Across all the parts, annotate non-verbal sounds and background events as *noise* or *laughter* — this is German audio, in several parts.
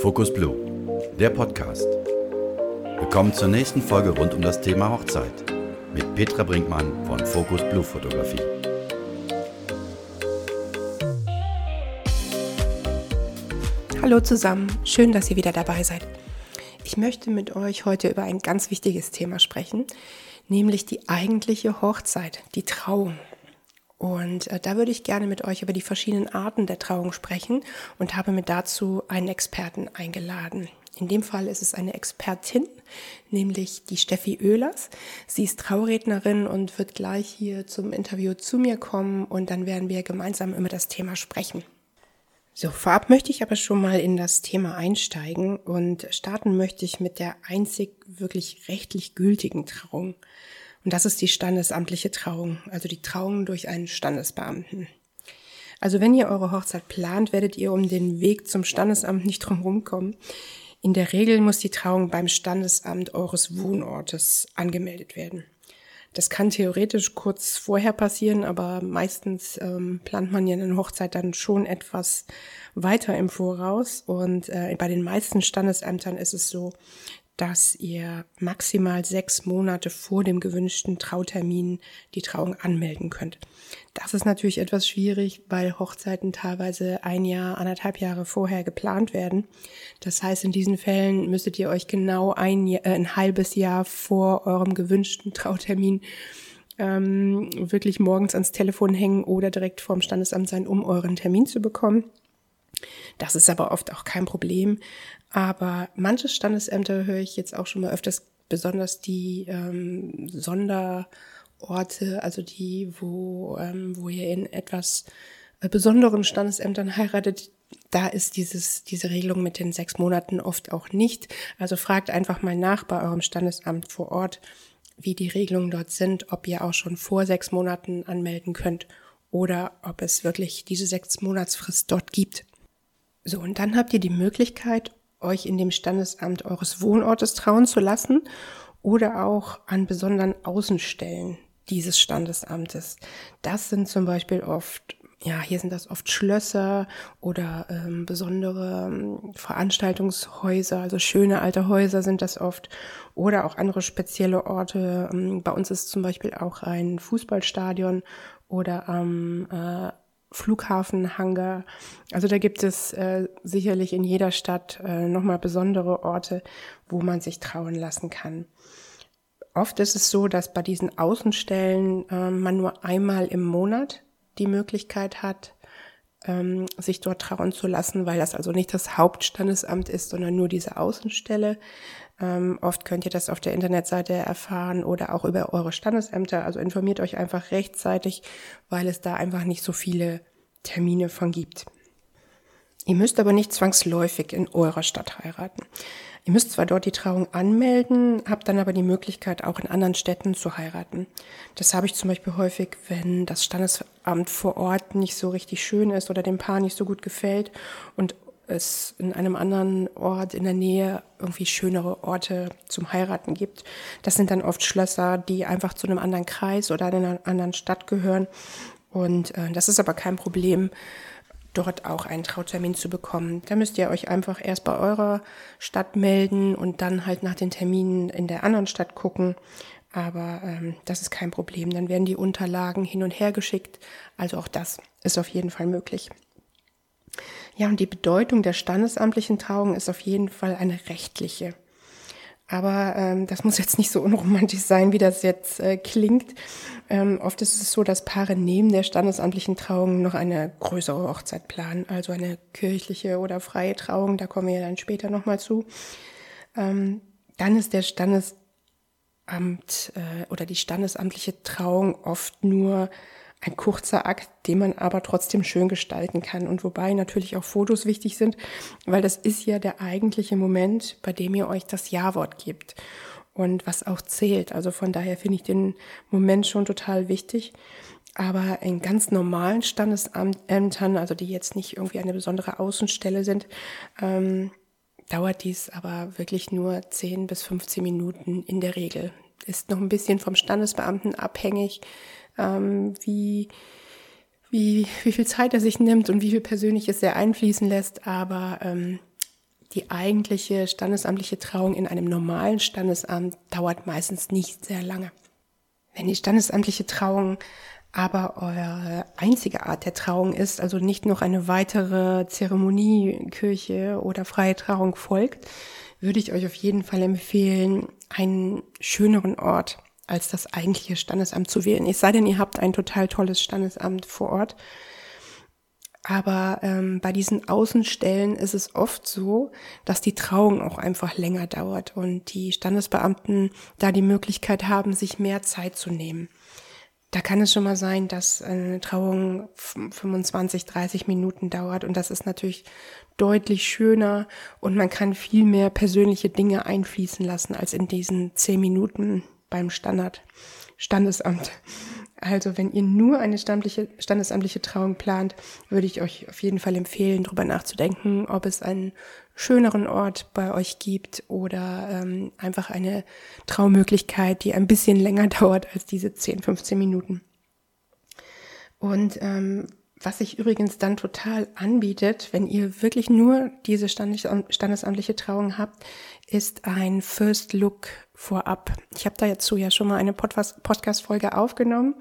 Focus Blue, der Podcast. Willkommen zur nächsten Folge rund um das Thema Hochzeit mit Petra Brinkmann von Focus Blue Fotografie. Hallo zusammen, schön, dass ihr wieder dabei seid. Ich möchte mit euch heute über ein ganz wichtiges Thema sprechen, nämlich die eigentliche Hochzeit, die Trauung. Und äh, da würde ich gerne mit euch über die verschiedenen Arten der Trauung sprechen und habe mir dazu einen Experten eingeladen. In dem Fall ist es eine Expertin, nämlich die Steffi Oehlers. Sie ist Traurednerin und wird gleich hier zum Interview zu mir kommen und dann werden wir gemeinsam über das Thema sprechen. So, vorab möchte ich aber schon mal in das Thema einsteigen und starten möchte ich mit der einzig wirklich rechtlich gültigen Trauung. Und das ist die standesamtliche Trauung, also die Trauung durch einen Standesbeamten. Also wenn ihr eure Hochzeit plant, werdet ihr um den Weg zum Standesamt nicht drum kommen. In der Regel muss die Trauung beim Standesamt eures Wohnortes angemeldet werden. Das kann theoretisch kurz vorher passieren, aber meistens ähm, plant man ja eine Hochzeit dann schon etwas weiter im Voraus. Und äh, bei den meisten Standesämtern ist es so, dass ihr maximal sechs Monate vor dem gewünschten Trautermin die Trauung anmelden könnt. Das ist natürlich etwas schwierig, weil Hochzeiten teilweise ein Jahr, anderthalb Jahre vorher geplant werden. Das heißt, in diesen Fällen müsstet ihr euch genau ein, äh, ein halbes Jahr vor eurem gewünschten Trautermin ähm, wirklich morgens ans Telefon hängen oder direkt vorm Standesamt sein, um euren Termin zu bekommen. Das ist aber oft auch kein Problem. Aber manche Standesämter höre ich jetzt auch schon mal öfters, besonders die ähm, Sonderorte, also die, wo, ähm, wo ihr in etwas äh, besonderen Standesämtern heiratet, da ist dieses, diese Regelung mit den sechs Monaten oft auch nicht. Also fragt einfach mal nach bei eurem Standesamt vor Ort, wie die Regelungen dort sind, ob ihr auch schon vor sechs Monaten anmelden könnt oder ob es wirklich diese sechs Monatsfrist dort gibt. So, und dann habt ihr die Möglichkeit, euch in dem Standesamt eures Wohnortes trauen zu lassen oder auch an besonderen Außenstellen dieses Standesamtes. Das sind zum Beispiel oft, ja, hier sind das oft Schlösser oder ähm, besondere ähm, Veranstaltungshäuser, also schöne alte Häuser sind das oft oder auch andere spezielle Orte. Ähm, bei uns ist zum Beispiel auch ein Fußballstadion oder am ähm, äh, Flughafenhangar. Also da gibt es äh, sicherlich in jeder Stadt äh, nochmal besondere Orte, wo man sich trauen lassen kann. Oft ist es so, dass bei diesen Außenstellen äh, man nur einmal im Monat die Möglichkeit hat, ähm, sich dort trauen zu lassen, weil das also nicht das Hauptstandesamt ist, sondern nur diese Außenstelle. Ähm, oft könnt ihr das auf der Internetseite erfahren oder auch über eure Standesämter. Also informiert euch einfach rechtzeitig, weil es da einfach nicht so viele Termine von gibt. Ihr müsst aber nicht zwangsläufig in eurer Stadt heiraten. Ihr müsst zwar dort die Trauung anmelden, habt dann aber die Möglichkeit, auch in anderen Städten zu heiraten. Das habe ich zum Beispiel häufig, wenn das Standesamt vor Ort nicht so richtig schön ist oder dem Paar nicht so gut gefällt und es in einem anderen Ort in der Nähe irgendwie schönere Orte zum Heiraten gibt. Das sind dann oft Schlösser, die einfach zu einem anderen Kreis oder einer anderen Stadt gehören. Und äh, das ist aber kein Problem, dort auch einen Trautermin zu bekommen. Da müsst ihr euch einfach erst bei eurer Stadt melden und dann halt nach den Terminen in der anderen Stadt gucken. Aber ähm, das ist kein Problem. Dann werden die Unterlagen hin und her geschickt. Also auch das ist auf jeden Fall möglich. Ja, und die Bedeutung der standesamtlichen Trauung ist auf jeden Fall eine rechtliche. Aber ähm, das muss jetzt nicht so unromantisch sein, wie das jetzt äh, klingt. Ähm, oft ist es so, dass Paare neben der standesamtlichen Trauung noch eine größere Hochzeit planen, also eine kirchliche oder freie Trauung. Da kommen wir dann später nochmal zu. Ähm, dann ist der Standesamt äh, oder die standesamtliche Trauung oft nur ein kurzer Akt, den man aber trotzdem schön gestalten kann und wobei natürlich auch Fotos wichtig sind, weil das ist ja der eigentliche Moment, bei dem ihr euch das Ja-Wort gibt und was auch zählt. Also von daher finde ich den Moment schon total wichtig. Aber in ganz normalen Standesämtern, also die jetzt nicht irgendwie eine besondere Außenstelle sind, ähm, dauert dies aber wirklich nur 10 bis 15 Minuten in der Regel. Ist noch ein bisschen vom Standesbeamten abhängig, ähm, wie wie, wie viel Zeit er sich nimmt und wie viel Persönliches er einfließen lässt, aber ähm, die eigentliche standesamtliche Trauung in einem normalen Standesamt dauert meistens nicht sehr lange. Wenn die standesamtliche Trauung aber eure einzige Art der Trauung ist, also nicht noch eine weitere Zeremonie, Kirche oder freie Trauung folgt, würde ich euch auf jeden Fall empfehlen, einen schöneren Ort als das eigentliche Standesamt zu wählen. Es sei denn, ihr habt ein total tolles Standesamt vor Ort. Aber ähm, bei diesen Außenstellen ist es oft so, dass die Trauung auch einfach länger dauert und die Standesbeamten da die Möglichkeit haben, sich mehr Zeit zu nehmen. Da kann es schon mal sein, dass eine Trauung 25, 30 Minuten dauert und das ist natürlich deutlich schöner und man kann viel mehr persönliche Dinge einfließen lassen als in diesen 10 Minuten beim Standard Standesamt. Also wenn ihr nur eine standesamtliche Trauung plant, würde ich euch auf jeden Fall empfehlen, darüber nachzudenken, ob es einen schöneren Ort bei euch gibt oder ähm, einfach eine Traumöglichkeit, die ein bisschen länger *laughs* dauert als diese 10, 15 Minuten. Und ähm, was sich übrigens dann total anbietet, wenn ihr wirklich nur diese standesamtliche Trauung habt, ist ein First Look vorab. Ich habe da dazu ja schon mal eine Podcast-Folge aufgenommen.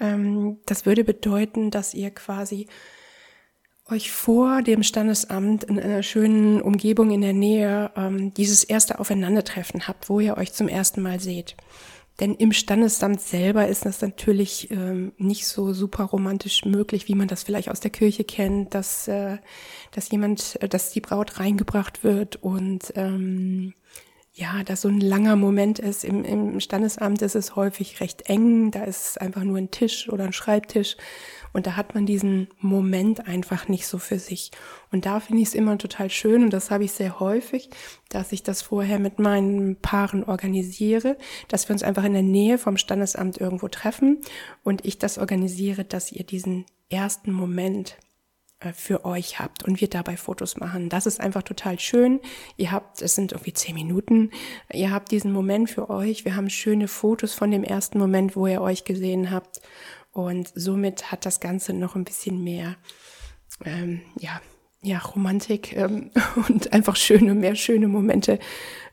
Ähm, das würde bedeuten, dass ihr quasi euch vor dem Standesamt in einer schönen Umgebung in der Nähe ähm, dieses erste Aufeinandertreffen habt, wo ihr euch zum ersten Mal seht. Denn im Standesamt selber ist das natürlich ähm, nicht so super romantisch möglich, wie man das vielleicht aus der Kirche kennt, dass, äh, dass jemand, äh, dass die Braut reingebracht wird und ähm, ja, dass so ein langer Moment ist. Im, Im Standesamt ist es häufig recht eng, da ist einfach nur ein Tisch oder ein Schreibtisch und da hat man diesen Moment einfach nicht so für sich. Und da finde ich es immer total schön und das habe ich sehr häufig, dass ich das vorher mit meinen Paaren organisiere, dass wir uns einfach in der Nähe vom Standesamt irgendwo treffen und ich das organisiere, dass ihr diesen ersten Moment für euch habt und wir dabei Fotos machen. Das ist einfach total schön. Ihr habt, es sind irgendwie zehn Minuten, ihr habt diesen Moment für euch. Wir haben schöne Fotos von dem ersten Moment, wo ihr euch gesehen habt. Und somit hat das Ganze noch ein bisschen mehr, ähm, ja, ja, Romantik ähm, *laughs* und einfach schöne, mehr schöne Momente,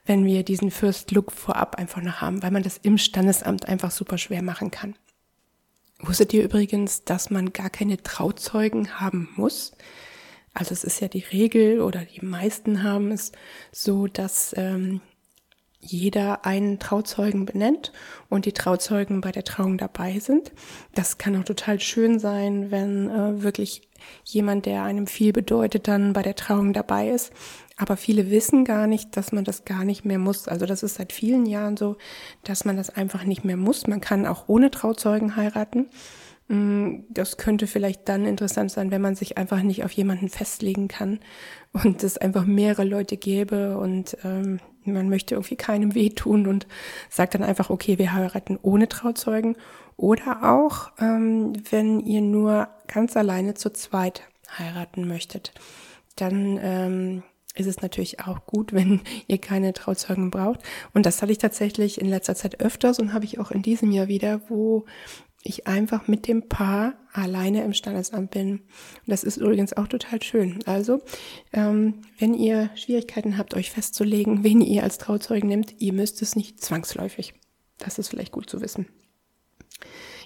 wenn wir diesen First Look vorab einfach noch haben, weil man das im Standesamt einfach super schwer machen kann. Wusstet ihr übrigens, dass man gar keine Trauzeugen haben muss? Also es ist ja die Regel oder die meisten haben es so, dass ähm, jeder einen Trauzeugen benennt und die Trauzeugen bei der Trauung dabei sind. Das kann auch total schön sein, wenn äh, wirklich jemand, der einem viel bedeutet, dann bei der Trauung dabei ist. Aber viele wissen gar nicht, dass man das gar nicht mehr muss. Also das ist seit vielen Jahren so, dass man das einfach nicht mehr muss. Man kann auch ohne Trauzeugen heiraten. Mm, das könnte vielleicht dann interessant sein, wenn man sich einfach nicht auf jemanden festlegen kann und es einfach mehrere Leute gäbe und ähm, man möchte irgendwie keinem wehtun und sagt dann einfach, okay, wir heiraten ohne Trauzeugen. Oder auch, ähm, wenn ihr nur ganz alleine zu zweit heiraten möchtet, dann ähm, ist es natürlich auch gut, *laughs* wenn ihr keine Trauzeugen braucht. Und das hatte ich tatsächlich in letzter Zeit öfters und habe ich auch in diesem Jahr wieder, wo ich einfach mit dem Paar alleine im Standesamt bin. Das ist übrigens auch total schön. Also, ähm, wenn ihr Schwierigkeiten habt, euch festzulegen, *laughs* wen ihr als Trauzeugen nehmt, ihr müsst es nicht zwangsläufig. Das ist vielleicht gut zu wissen.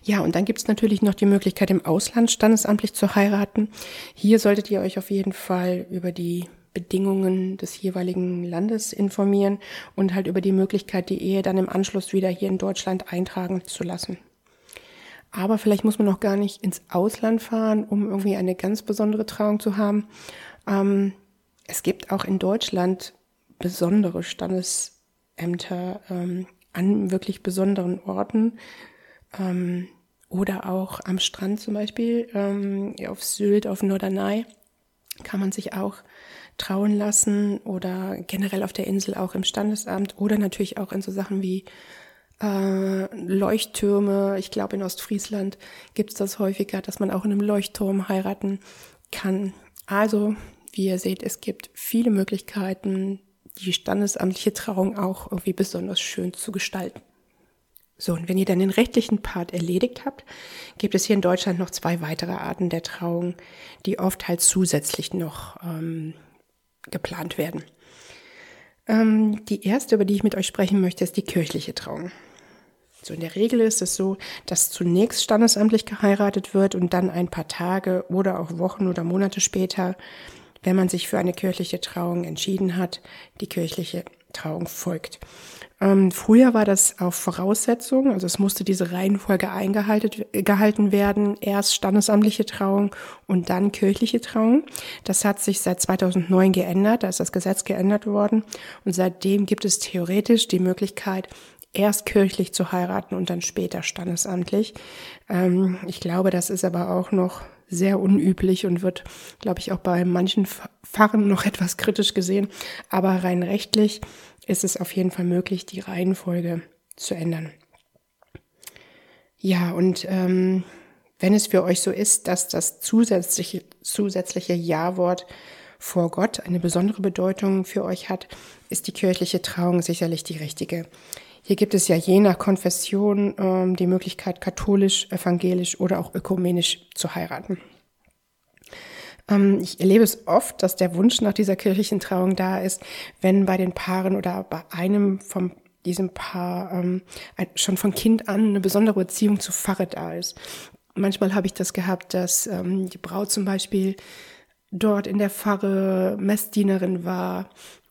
Ja, und dann gibt es natürlich noch die Möglichkeit, im Ausland standesamtlich zu heiraten. Hier solltet ihr euch auf jeden Fall über die Bedingungen des jeweiligen Landes informieren und halt über die Möglichkeit, die Ehe dann im Anschluss wieder hier in Deutschland eintragen zu lassen. Aber vielleicht muss man noch gar nicht ins Ausland fahren, um irgendwie eine ganz besondere Trauung zu haben. Ähm, es gibt auch in Deutschland besondere Standesämter ähm, an wirklich besonderen Orten ähm, oder auch am Strand zum Beispiel ähm, auf Sylt, auf Norderney kann man sich auch trauen lassen oder generell auf der Insel auch im Standesamt oder natürlich auch in so Sachen wie äh, Leuchttürme. Ich glaube, in Ostfriesland gibt es das häufiger, dass man auch in einem Leuchtturm heiraten kann. Also, wie ihr seht, es gibt viele Möglichkeiten, die standesamtliche Trauung auch irgendwie besonders schön zu gestalten. So, und wenn ihr dann den rechtlichen Part erledigt habt, gibt es hier in Deutschland noch zwei weitere Arten der Trauung, die oft halt zusätzlich noch ähm, geplant werden. Ähm, die erste, über die ich mit euch sprechen möchte, ist die kirchliche Trauung. So in der Regel ist es so, dass zunächst standesamtlich geheiratet wird und dann ein paar Tage oder auch Wochen oder Monate später, wenn man sich für eine kirchliche Trauung entschieden hat, die kirchliche Trauung folgt. Ähm, früher war das auf Voraussetzung, also es musste diese Reihenfolge eingehalten werden, erst standesamtliche Trauung und dann kirchliche Trauung. Das hat sich seit 2009 geändert, da ist das Gesetz geändert worden und seitdem gibt es theoretisch die Möglichkeit, erst kirchlich zu heiraten und dann später standesamtlich. Ähm, ich glaube, das ist aber auch noch sehr unüblich und wird, glaube ich, auch bei manchen Pfarren noch *laughs* etwas kritisch gesehen. Aber rein rechtlich ist es auf jeden Fall möglich, die Reihenfolge zu ändern. Ja, und ähm, wenn es für euch so ist, dass das zusätzliche, zusätzliche Ja-Wort vor Gott eine besondere Bedeutung für euch hat, ist die kirchliche Trauung sicherlich die richtige. Hier gibt es ja je nach Konfession ähm, die Möglichkeit, katholisch, evangelisch oder auch ökumenisch zu heiraten. Ähm, ich erlebe es oft, dass der Wunsch nach dieser kirchlichen Trauung da ist, wenn bei den Paaren oder bei einem von diesem Paar ähm, schon von Kind an eine besondere Beziehung zu Pfarre da ist. Manchmal habe ich das gehabt, dass ähm, die Braut zum Beispiel dort in der Pfarre Messdienerin war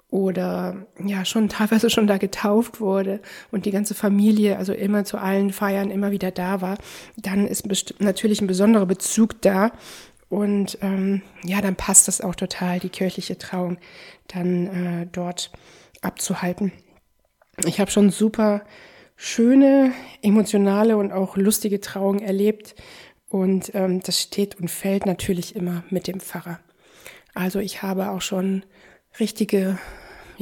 oder ja schon teilweise schon da getauft wurde und die ganze Familie also immer zu allen Feiern immer wieder da war, dann ist natürlich ein besonderer Bezug da und ähm, ja, dann passt das auch total, die kirchliche Trauung dann äh, dort abzuhalten. Ich habe schon super schöne, emotionale und auch lustige Trauungen erlebt und ähm, das steht und fällt natürlich immer mit dem Pfarrer. Also ich habe auch schon richtige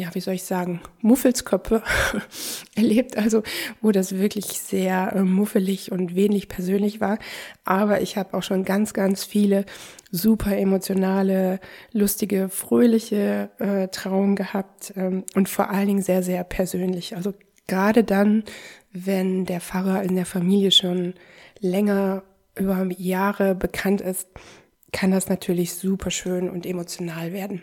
ja, wie soll ich sagen, Muffelsköpfe *laughs* erlebt, also wo das wirklich sehr äh, muffelig und wenig persönlich war. Aber ich habe auch schon ganz, ganz viele super emotionale, lustige, fröhliche äh, Trauungen gehabt ähm, und vor allen Dingen sehr, sehr persönlich. Also gerade dann, wenn der Pfarrer in der Familie schon länger über Jahre bekannt ist, kann das natürlich super schön und emotional werden.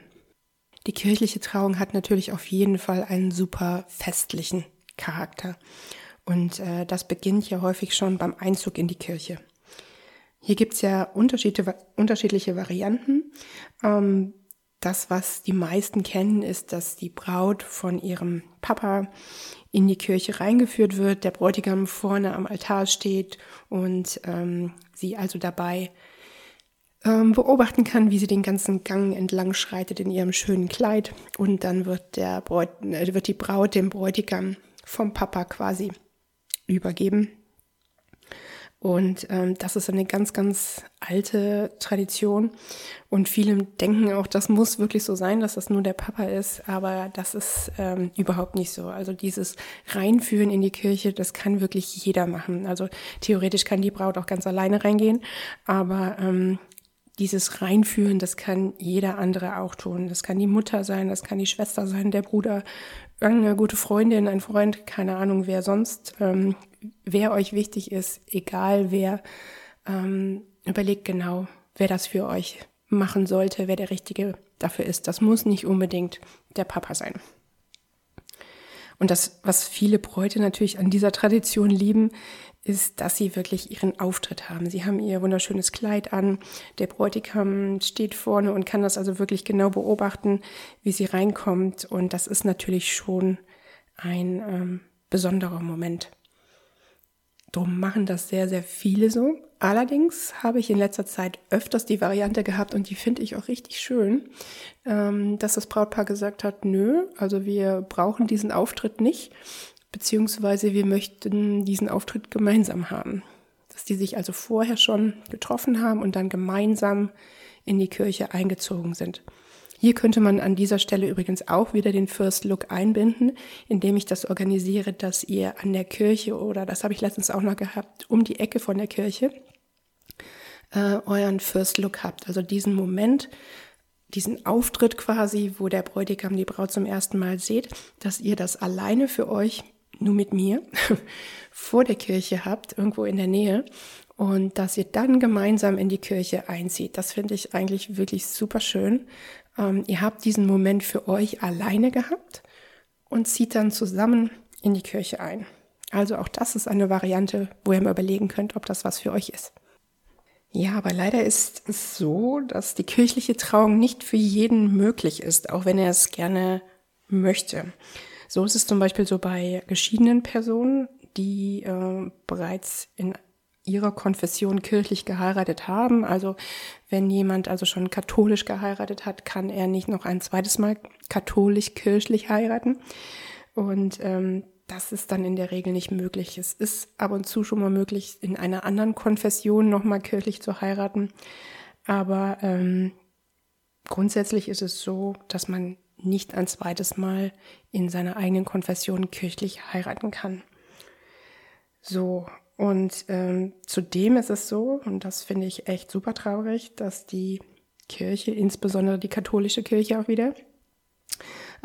Die kirchliche Trauung hat natürlich auf jeden Fall einen super festlichen Charakter. Und äh, das beginnt ja häufig schon beim Einzug in die Kirche. Hier gibt's ja unterschiedliche Varianten. Ähm, das, was die meisten kennen, ist, dass die Braut von ihrem Papa in die Kirche reingeführt wird, der Bräutigam vorne am Altar steht und ähm, sie also dabei ähm, beobachten kann, wie sie den ganzen Gang entlang schreitet in ihrem schönen Kleid. Und dann wird, der Bräut, äh, wird die Braut dem Bräutigam vom Papa quasi übergeben. Und ähm, das ist eine ganz, ganz alte Tradition. Und viele denken auch, das muss wirklich so sein, dass das nur der Papa ist. Aber das ist ähm, überhaupt nicht so. Also dieses Reinführen in die Kirche, das kann wirklich jeder machen. Also theoretisch kann die Braut auch ganz alleine reingehen. Aber ähm, dieses Reinführen, das kann jeder andere auch tun. Das kann die Mutter sein, das kann die Schwester sein, der Bruder, irgendeine gute Freundin, ein Freund, keine Ahnung, wer sonst, ähm, wer euch wichtig ist, egal wer, ähm, überlegt genau, wer das für euch machen sollte, wer der Richtige dafür ist. Das muss nicht unbedingt der Papa sein. Und das, was viele Bräute natürlich an dieser Tradition lieben, ist, dass sie wirklich ihren Auftritt haben. Sie haben ihr wunderschönes Kleid an. Der Bräutigam steht vorne und kann das also wirklich genau beobachten, wie sie reinkommt. Und das ist natürlich schon ein ähm, besonderer Moment. Drum machen das sehr, sehr viele so. Allerdings habe ich in letzter Zeit öfters die Variante gehabt und die finde ich auch richtig schön, ähm, dass das Brautpaar gesagt hat, nö, also wir brauchen diesen Auftritt nicht beziehungsweise wir möchten diesen Auftritt gemeinsam haben. Dass die sich also vorher schon getroffen haben und dann gemeinsam in die Kirche eingezogen sind. Hier könnte man an dieser Stelle übrigens auch wieder den First Look einbinden, indem ich das organisiere, dass ihr an der Kirche oder das habe ich letztens auch noch gehabt, um die Ecke von der Kirche äh, euren First Look habt. Also diesen Moment, diesen Auftritt quasi, wo der Bräutigam die Braut zum ersten Mal seht, dass ihr das alleine für euch nur mit mir *laughs* vor der Kirche habt, irgendwo in der Nähe, und dass ihr dann gemeinsam in die Kirche einzieht. Das finde ich eigentlich wirklich super schön. Ähm, ihr habt diesen Moment für euch alleine gehabt und zieht dann zusammen in die Kirche ein. Also auch das ist eine Variante, wo ihr mal überlegen könnt, ob das was für euch ist. Ja, aber leider ist es so, dass die kirchliche Trauung nicht für jeden möglich ist, auch wenn er es gerne möchte. So ist es zum Beispiel so bei geschiedenen Personen, die äh, bereits in ihrer Konfession kirchlich geheiratet haben. Also wenn jemand also schon katholisch geheiratet hat, kann er nicht noch ein zweites Mal katholisch-kirchlich heiraten. Und ähm, das ist dann in der Regel nicht möglich. Es ist ab und zu schon mal möglich, in einer anderen Konfession nochmal kirchlich zu heiraten. Aber ähm, grundsätzlich ist es so, dass man nicht ein zweites Mal in seiner eigenen Konfession kirchlich heiraten kann. So, und ähm, zudem ist es so, und das finde ich echt super traurig, dass die Kirche, insbesondere die katholische Kirche auch wieder,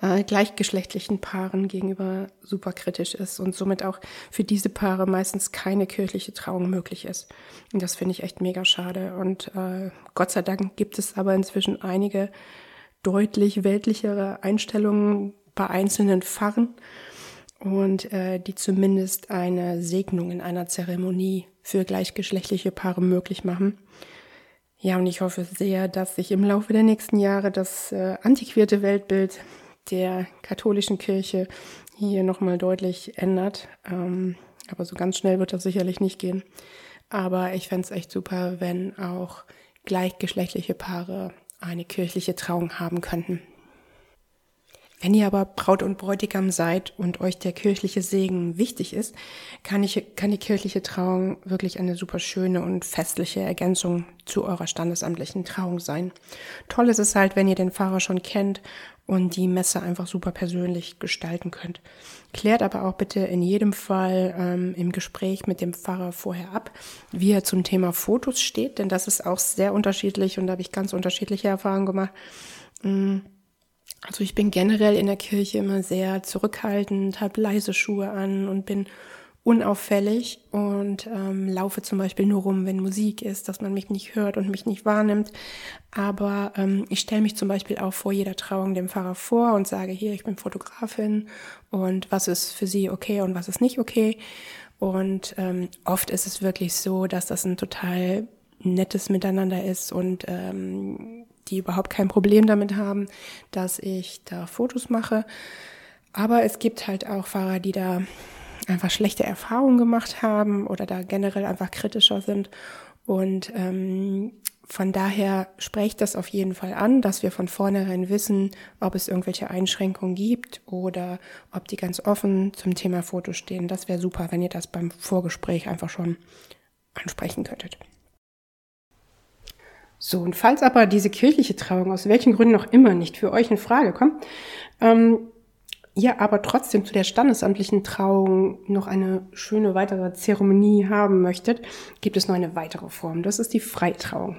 äh, gleichgeschlechtlichen Paaren gegenüber super kritisch ist und somit auch für diese Paare meistens keine kirchliche Trauung möglich ist. Und das finde ich echt mega schade. Und äh, Gott sei Dank gibt es aber inzwischen einige deutlich weltlichere Einstellungen bei einzelnen Pfarren und äh, die zumindest eine Segnung in einer Zeremonie für gleichgeschlechtliche Paare möglich machen. Ja, und ich hoffe sehr, dass sich im Laufe der nächsten Jahre das äh, antiquierte Weltbild der katholischen Kirche hier nochmal deutlich ändert. Ähm, aber so ganz schnell wird das sicherlich nicht gehen. Aber ich fände es echt super, wenn auch gleichgeschlechtliche Paare eine kirchliche Trauung haben könnten. Wenn ihr aber Braut und Bräutigam seid und euch der kirchliche Segen wichtig ist, kann, ich, kann die kirchliche Trauung wirklich eine super schöne und festliche Ergänzung zu eurer standesamtlichen Trauung sein. Toll ist es halt, wenn ihr den Pfarrer schon kennt und die Messe einfach super persönlich gestalten könnt. Klärt aber auch bitte in jedem Fall ähm, im Gespräch mit dem Pfarrer vorher ab, wie er zum Thema Fotos steht, denn das ist auch sehr unterschiedlich und da habe ich ganz unterschiedliche Erfahrungen gemacht. Mm also ich bin generell in der Kirche immer sehr zurückhaltend, habe leise Schuhe an und bin unauffällig und ähm, laufe zum Beispiel nur rum, wenn Musik ist, dass man mich nicht hört und mich nicht wahrnimmt. Aber ähm, ich stelle mich zum Beispiel auch vor jeder Trauung dem Pfarrer vor und sage, hier, ich bin Fotografin und was ist für Sie okay und was ist nicht okay. Und ähm, oft ist es wirklich so, dass das ein total nettes Miteinander ist und ähm, die überhaupt kein Problem damit haben, dass ich da Fotos mache. Aber es gibt halt auch Fahrer, die da einfach schlechte Erfahrungen gemacht haben oder da generell einfach kritischer sind. Und ähm, von daher spreche das auf jeden Fall an, dass wir von vornherein wissen, ob es irgendwelche Einschränkungen gibt oder ob die ganz offen zum Thema Foto stehen. Das wäre super, wenn ihr das beim Vorgespräch einfach schon ansprechen könntet. So, und falls aber diese kirchliche Trauung aus welchen Gründen auch immer nicht für euch in Frage kommt, ähm, ihr aber trotzdem zu der standesamtlichen Trauung noch eine schöne weitere Zeremonie haben möchtet, gibt es noch eine weitere Form. Das ist die Freitrauung.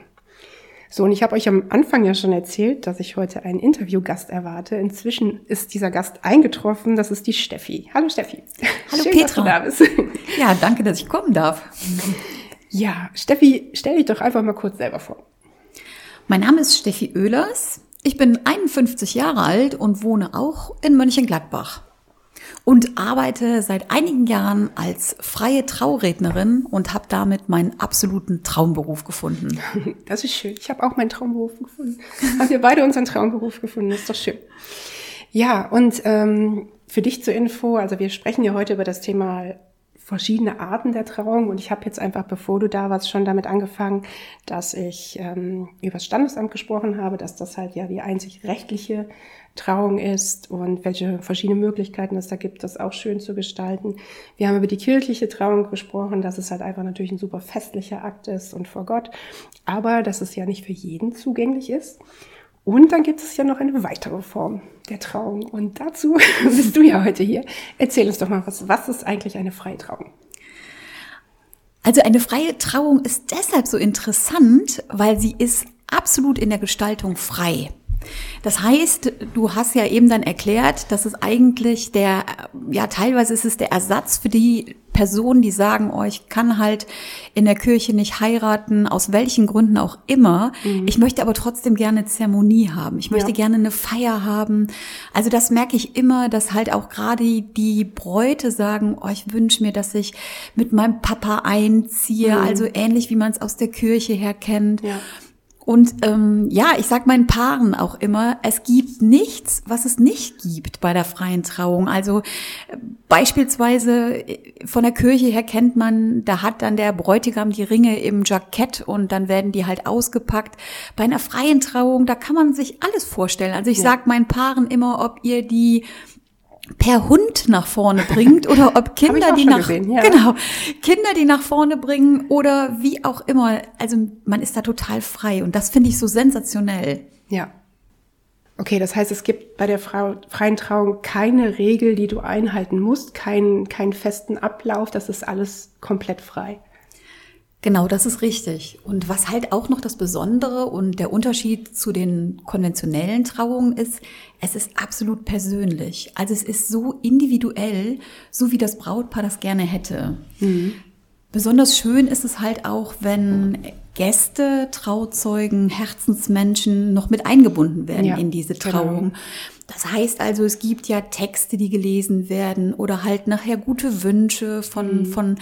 So, und ich habe euch am Anfang ja schon erzählt, dass ich heute einen Interviewgast erwarte. Inzwischen ist dieser Gast eingetroffen. Das ist die Steffi. Hallo Steffi. Hallo Schön, Petra. Da bist. Ja, danke, dass ich kommen darf. Ja, Steffi, stell dich doch einfach mal kurz selber vor. Mein Name ist Steffi Oehlers. Ich bin 51 Jahre alt und wohne auch in Mönchengladbach und arbeite seit einigen Jahren als freie Traurednerin und habe damit meinen absoluten Traumberuf gefunden. *laughs* Das ist schön. Ich habe auch meinen Traumberuf gefunden. haben wir beide unseren Traumberuf gefunden. Das ist doch schön. Ja, und ähm, für dich zur Info, also wir sprechen ja heute über das Thema verschiedene Arten der Trauung und ich habe jetzt einfach, bevor du da warst, schon damit angefangen, dass ich ähm, über das Standesamt gesprochen habe, dass das halt ja die einzig rechtliche Trauung ist und welche verschiedene Möglichkeiten es da gibt, das auch schön zu gestalten. Wir haben über die kirchliche Trauung gesprochen, dass es halt einfach natürlich ein super festlicher Akt ist und vor Gott, aber dass es ja nicht für jeden zugänglich ist. Und dann gibt es ja noch eine weitere Form der Trauung. Und dazu *laughs* bist du ja heute hier. Erzähl uns doch mal was. Was ist eigentlich eine freie Trauung? Also eine freie Trauung ist deshalb so interessant, weil sie ist absolut in der Gestaltung frei. Das heißt, du hast ja eben dann erklärt, dass es eigentlich der, ja, teilweise ist es der Ersatz für die Personen, die sagen, oh, ich kann halt in der Kirche nicht heiraten, aus welchen Gründen auch immer. Mhm. Ich möchte aber trotzdem gerne Zeremonie haben. Ich möchte ja. gerne eine Feier haben. Also das merke ich immer, dass halt auch gerade die Bräute sagen, oh, ich wünsche mir, dass ich mit meinem Papa einziehe. Mhm. Also ähnlich wie man es aus der Kirche her kennt. Ja. Und ähm, ja, ich sag meinen Paaren auch immer, es gibt nichts, was es nicht gibt bei der freien Trauung. Also äh, beispielsweise äh, von der Kirche her kennt man, da hat dann der Bräutigam die Ringe im Jackett und dann werden die halt ausgepackt. Bei einer freien Trauung, da kann man sich alles vorstellen. Also ich ja. sag meinen Paaren immer, ob ihr die per Hund nach vorne bringt oder ob *laughs* Kinder die nach gesehen, ja. genau. Kinder die nach vorne bringen oder wie auch immer. Also man ist da total frei und das finde ich so sensationell. Ja. Okay das heißt es gibt bei der Frau, freien Trauung keine Regel die du einhalten musst keinen keinen festen Ablauf das ist alles komplett frei Genau, das ist richtig. Und was halt auch noch das Besondere und der Unterschied zu den konventionellen Trauungen ist, es ist absolut persönlich. Also es ist so individuell, so wie das Brautpaar das gerne hätte. Mhm. Besonders schön ist es halt auch, wenn Gäste, Trauzeugen, Herzensmenschen noch mit eingebunden werden ja, in diese genau. Trauung. Genau. Das heißt also, es gibt ja Texte, die gelesen werden oder halt nachher gute Wünsche von, mhm. von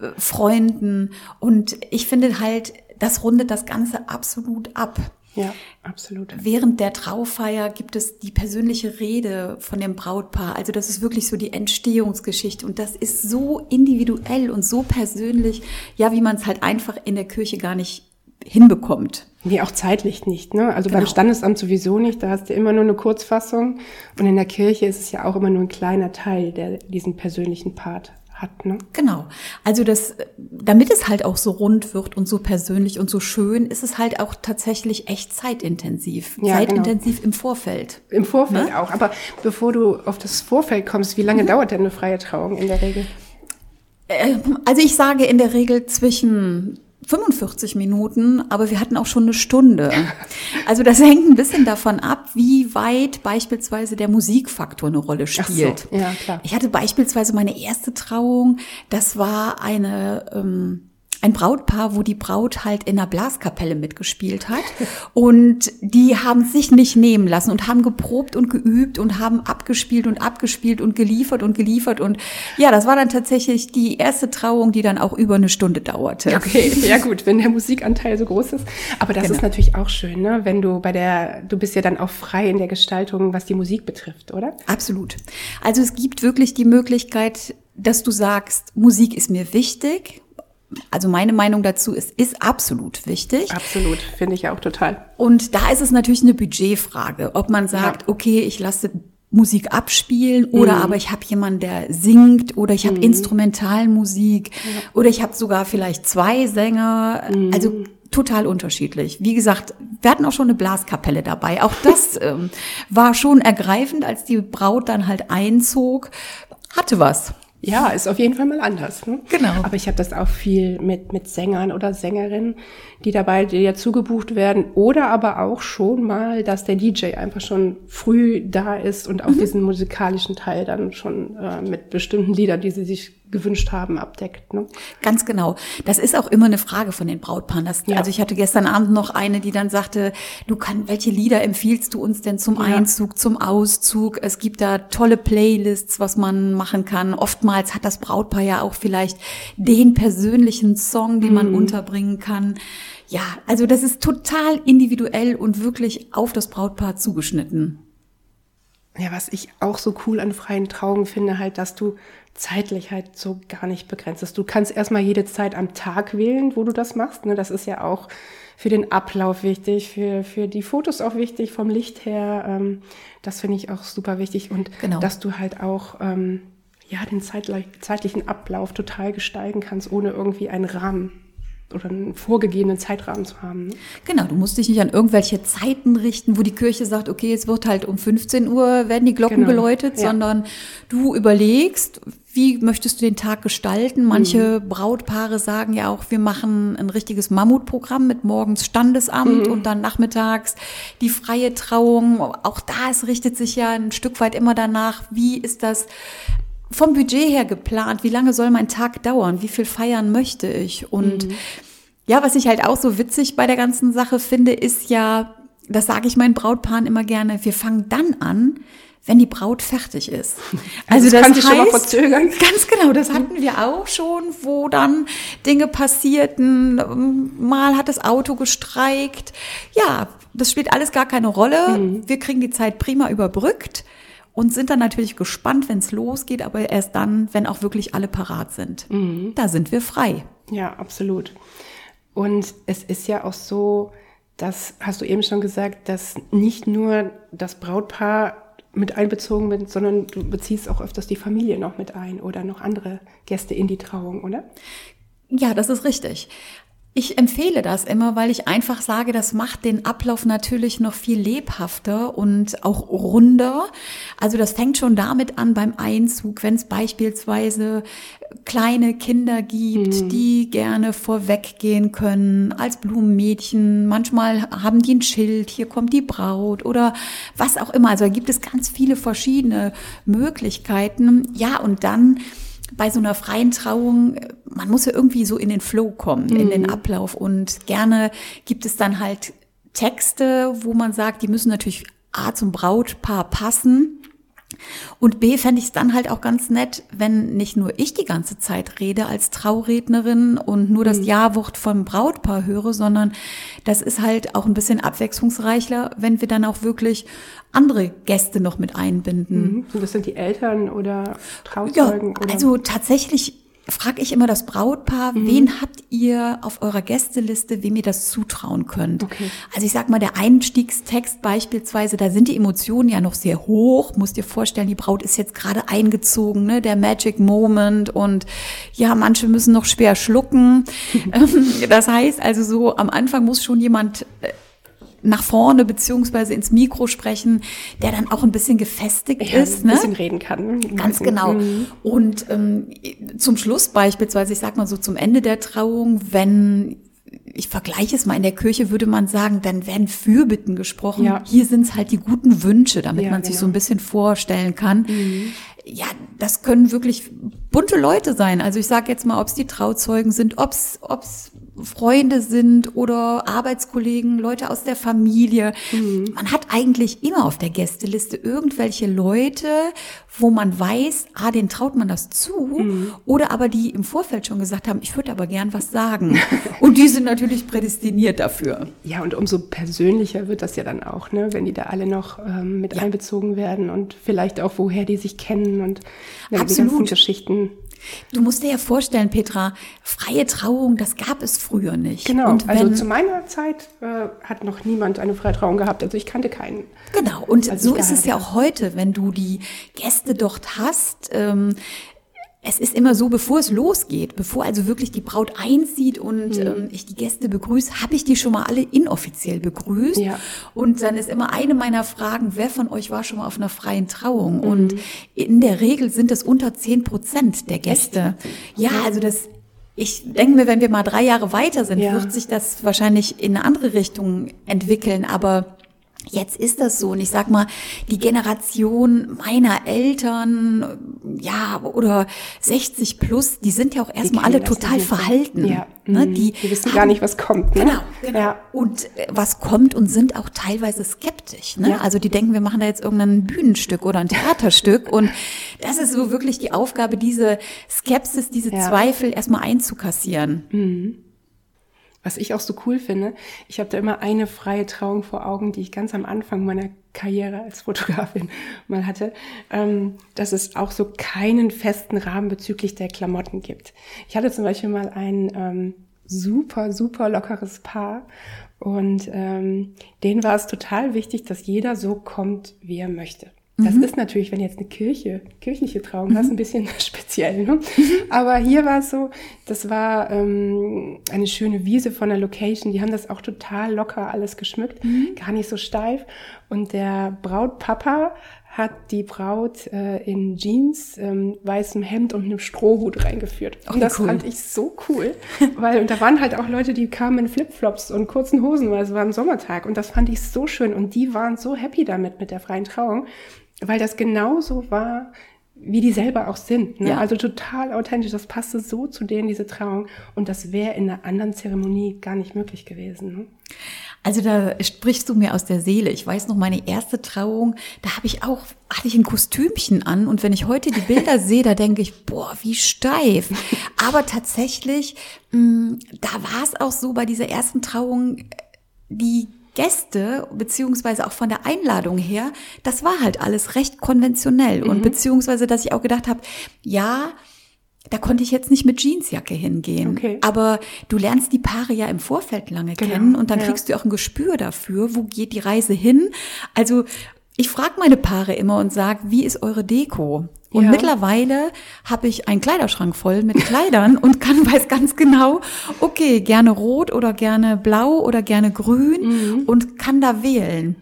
äh, Freunden. Und ich finde halt, das rundet das Ganze absolut ab. Ja, absolut. Während der Traufeier gibt es die persönliche Rede von dem Brautpaar. Also das ist wirklich so die Entstehungsgeschichte und das ist so individuell und so persönlich, ja, wie man es halt einfach in der Kirche gar nicht hinbekommt. Wie auch zeitlich nicht, ne? Also genau. beim Standesamt sowieso nicht, da hast du immer nur eine Kurzfassung und in der Kirche ist es ja auch immer nur ein kleiner Teil, der diesen persönlichen Part hat, ne? Genau. Also das, damit es halt auch so rund wird und so persönlich und so schön, ist es halt auch tatsächlich echt zeitintensiv. Ja, zeitintensiv genau. im Vorfeld. Im Vorfeld ne? auch. Aber bevor du auf das Vorfeld kommst, wie lange mhm. dauert denn eine freie Trauung in der Regel? Äh, also ich sage in der Regel zwischen 45 Minuten, aber wir hatten auch schon eine Stunde. Also das hängt ein bisschen davon ab, wie weit beispielsweise der Musikfaktor eine Rolle spielt. So, ja, klar. Ich hatte beispielsweise meine erste Trauung, das war eine ähm, ein Brautpaar, wo die Braut halt in der Blaskapelle mitgespielt hat. Und die haben sich nicht nehmen lassen und haben geprobt und geübt und haben abgespielt und abgespielt und geliefert und geliefert. Und ja, das war dann tatsächlich die erste Trauung, die dann auch über eine Stunde dauerte. Okay, ja gut, wenn der Musikanteil so groß ist. Aber das genau. ist natürlich auch schön, ne? wenn du bei der, du bist ja dann auch frei in der Gestaltung, was die Musik betrifft, oder? Absolut. Also es gibt wirklich die Möglichkeit, dass du sagst, Musik ist mir wichtig also meine Meinung dazu ist, ist absolut wichtig. Absolut, finde ich auch total. Und da ist es natürlich eine Budgetfrage, ob man sagt, ja. okay, ich lasse Musik abspielen oder mhm. aber ich habe jemanden, der singt oder ich habe mhm. Instrumentalmusik ja. oder ich habe sogar vielleicht zwei Sänger. Mhm. Also total unterschiedlich. Wie gesagt, wir hatten auch schon eine Blaskapelle dabei. Auch das *laughs* ähm, war schon ergreifend, als die Braut dann halt einzog. Hatte was. Ja, ist auf jeden Fall mal anders. Ne? Genau. Aber ich habe das auch viel mit, mit Sängern oder Sängerinnen, die dabei die ja zugebucht werden. Oder aber auch schon mal, dass der DJ einfach schon früh da ist und auch mhm. diesen musikalischen Teil dann schon äh, mit bestimmten Liedern, die sie sich gewünscht haben, abdeckt. Ne? Ganz genau. Das ist auch immer eine Frage von den Brautpaaren. Das, ja. Also ich hatte gestern Abend noch eine, die dann sagte, du kannst, welche Lieder empfiehlst du uns denn zum ja. Einzug, zum Auszug? Es gibt da tolle Playlists, was man machen kann. Oftmals hat das Brautpaar ja auch vielleicht den persönlichen Song, den man mhm. unterbringen kann. Ja, also das ist total individuell und wirklich auf das Brautpaar zugeschnitten. Ja, was ich auch so cool an freien Trauungen finde, halt, dass du zeitlich halt so gar nicht begrenzt bist. Du kannst erstmal jede Zeit am Tag wählen, wo du das machst. Ne? Das ist ja auch für den Ablauf wichtig, für, für die Fotos auch wichtig, vom Licht her. Ähm, das finde ich auch super wichtig. Und genau. dass du halt auch ähm, ja, den zeitlichen Ablauf total gestalten kannst, ohne irgendwie einen Rahmen oder einen vorgegebenen Zeitrahmen zu haben. Ne? Genau, du musst dich nicht an irgendwelche Zeiten richten, wo die Kirche sagt, okay, jetzt wird halt um 15 Uhr werden die Glocken Genau, geläutet, ja. sondern du überlegst, wie möchtest du den Tag gestalten? Manche Brautpaare sagen ja auch, wir machen ein richtiges Mammutprogramm mit morgens Standesamt und dann nachmittags die freie Trauung. Auch da, es richtet sich ja ein Stück weit immer danach, wie ist das vom Budget her geplant? Wie lange soll mein Tag dauern? Wie viel feiern möchte ich? Und ja, was ich halt auch so witzig bei der ganzen Sache finde, ist ja, das sage ich meinen Brautpaaren immer gerne, wir fangen dann an, wenn die Braut fertig ist. *laughs* Also das kann sich schon mal verzögern. *laughs* Ganz genau, das hatten wir auch schon, wo dann Dinge passierten. Mal hat das Auto gestreikt. Ja, das spielt alles gar keine Rolle. Mhm. Wir kriegen die Zeit prima überbrückt und sind dann natürlich gespannt, wenn es losgeht, aber erst dann, wenn auch wirklich alle parat sind. Mhm. Da sind wir frei. Ja, absolut. Und es ist ja auch so, das hast du eben schon gesagt, dass nicht nur das Brautpaar mit einbezogen wird, sondern du beziehst auch öfters die Familie noch mit ein oder noch andere Gäste in die Trauung, oder? Ja, das ist richtig. Ich empfehle das immer, weil ich einfach sage, das macht den Ablauf natürlich noch viel lebhafter und auch runder. Also das fängt schon damit an beim Einzug, wenn es beispielsweise kleine Kinder gibt, die gerne vorweggehen können als Blumenmädchen. Manchmal haben die ein Schild, hier kommt die Braut oder was auch immer. Also da gibt es ganz viele verschiedene Möglichkeiten. Ja, und dann bei so einer freien Trauung, man muss ja irgendwie so in den Flow kommen, in den Ablauf. Und gerne gibt es dann halt Texte, wo man sagt, die müssen natürlich A zum Brautpaar passen. Und B fände ich es dann halt auch ganz nett, wenn nicht nur ich die ganze Zeit rede als Traurednerin und nur das Ja-Wort vom Brautpaar höre, sondern das ist halt auch ein bisschen abwechslungsreicher, wenn wir dann auch wirklich andere Gäste noch mit einbinden. Mhm. Und das sind die Eltern oder Ja, Trauzeugen? oder? also tatsächlich frage ich immer das Brautpaar, Mhm. wen habt ihr auf eurer Gästeliste, wem ihr das zutrauen könnt? Okay. Also ich sag mal, der Einstiegstext beispielsweise, da sind die Emotionen ja noch sehr hoch. Musst dir vorstellen, die Braut ist jetzt gerade eingezogen, ne? der Magic Moment und ja, manche müssen noch schwer schlucken. *laughs* Ähm, das heißt also so, am Anfang muss schon jemand äh, nach vorne beziehungsweise ins Mikro sprechen, der dann auch ein bisschen gefestigt ja, ist. ein ne? bisschen reden kann. Ganz bisschen. genau. Mhm. Und ähm, zum Schluss beispielsweise, ich sag mal so zum Ende der Trauung, wenn ich vergleiche es mal in der Kirche, würde man sagen, dann werden Fürbitten gesprochen. Ja. Hier sind es halt die guten Wünsche, damit Ja, man sich genau. so ein bisschen vorstellen kann. Ja, das können wirklich bunte Leute sein. Also ich sage jetzt mal, ob es die Trauzeugen sind, ob es Freunde sind oder Arbeitskollegen, Leute aus der Familie. Man hat eigentlich immer auf der Gästeliste irgendwelche Leute, wo man weiß, ah, denen traut man das zu, oder aber die im Vorfeld schon gesagt haben, ich würde aber gern was sagen. *laughs* Und die sind natürlich prädestiniert dafür. Ja, und umso persönlicher wird das ja dann auch, ne? wenn die da alle noch ähm, mit einbezogen werden und vielleicht auch, woher die sich kennen und ne, die ganzen Absolut. Geschichten. Du musst dir ja vorstellen, Petra, freie Trauung, das gab es früher nicht. Genau, Und also zu meiner Zeit äh, hat noch niemand eine Freitrauung gehabt, also ich kannte keinen. Genau, und als so ist es ja auch heute, wenn du die Gäste dort hast. Ähm, es ist immer so, bevor es losgeht, bevor also wirklich die Braut einzieht und Mhm. ähm, ich die Gäste begrüße, habe ich die schon mal alle inoffiziell begrüßt. Ja. Und dann ist immer eine meiner Fragen, wer von euch war schon mal auf einer freien Trauung? Mhm. Und in der Regel sind es unter 10 Prozent der Gäste. Ja, also das ich denke mir, wenn wir mal drei Jahre weiter sind, Ja. wird sich das wahrscheinlich in eine andere Richtung entwickeln. Aber jetzt ist das so. Und ich sag mal, die Generation meiner Eltern, ja, oder 60 plus, die sind ja auch erstmal alle total verhalten. Ja, Ne? mhm. Die, Die wissen haben- gar nicht, was kommt. Ne? Genau, genau. Ja. Und äh, was kommt und sind auch teilweise skeptisch. Ne? Ja. Also die denken, wir machen da jetzt irgendein Bühnenstück oder ein Theaterstück. Und das ist so wirklich die Aufgabe, diese Skepsis, diese. Zweifel erstmal einzukassieren. Was ich auch so cool finde, ich habe da immer eine freie Trauung vor Augen, die ich ganz am Anfang meiner Karriere als Fotografin *laughs* mal hatte, ähm, dass es auch so keinen festen Rahmen bezüglich der Klamotten gibt. Ich hatte zum Beispiel mal ein ähm, super, super lockeres Paar und ähm, denen war es total wichtig, dass jeder so kommt, wie er möchte. Das mhm. ist natürlich, wenn jetzt eine Kirche, kirchliche Trauung mhm. hast, ein bisschen *laughs* speziell. Ne? Mhm. Aber hier war es so, das war ähm, eine schöne Wiese von der Location. Die haben das auch total locker alles geschmückt, mhm. gar nicht so steif. Und der Brautpapa hat die Braut äh, in Jeans, ähm, weißem Hemd und einem Strohhut reingeführt. Okay, und das cool. fand ich so cool, weil und da waren halt auch Leute, die kamen in Flipflops und kurzen Hosen, weil es war ein Sommertag und das fand ich so schön und die waren so happy damit mit der freien Trauung, weil das genauso war, wie die selber auch sind. Ne? Ja. Also total authentisch. Das passte so zu denen, diese Trauung. Und das wäre in einer anderen Zeremonie gar nicht möglich gewesen. Ne? Also da sprichst du mir aus der Seele. Ich weiß noch, meine erste Trauung, da habe ich auch, hatte ich ein Kostümchen an und wenn ich heute die Bilder *laughs* sehe, da denke ich, boah, wie steif. Aber tatsächlich, mh, mm, da war es auch so bei dieser ersten Trauung, die Gäste, beziehungsweise auch von der Einladung her, das war halt alles recht konventionell. Mhm. Und beziehungsweise, dass ich auch gedacht habe, ja, da konnte ich jetzt nicht mit Jeansjacke hingehen. Okay. Aber du lernst die Paare ja im Vorfeld lange genau. kennen und dann ja. kriegst du auch ein Gespür dafür, wo geht die Reise hin. Also ich frage meine Paare immer und sage, wie ist eure Deko? Und ja. mittlerweile habe ich einen Kleiderschrank voll mit Kleidern und kann *laughs* weiß ganz genau, okay, gerne rot oder gerne blau oder gerne grün mhm. und kann da wählen.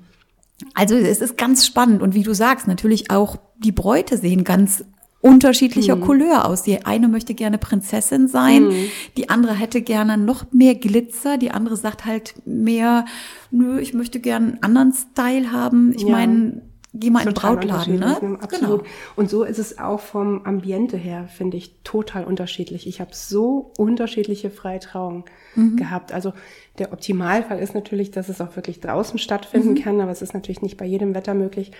Also es ist ganz spannend und wie du sagst, natürlich auch die Bräute sehen ganz unterschiedlicher mhm. Couleur aus. Die eine möchte gerne Prinzessin sein, mhm. die andere hätte gerne noch mehr Glitzer, die andere sagt halt mehr, nö, ich möchte gerne einen anderen Style haben. Ich ja. meine, geh mal in den Brautladen, ne? Absolut. Genau. Und so ist es auch vom Ambiente her, finde ich, total unterschiedlich. Ich habe so unterschiedliche Freitrauungen mhm. gehabt. Also der Optimalfall ist natürlich, dass es auch wirklich draußen stattfinden mhm. kann, aber es ist natürlich nicht bei jedem Wetter möglich.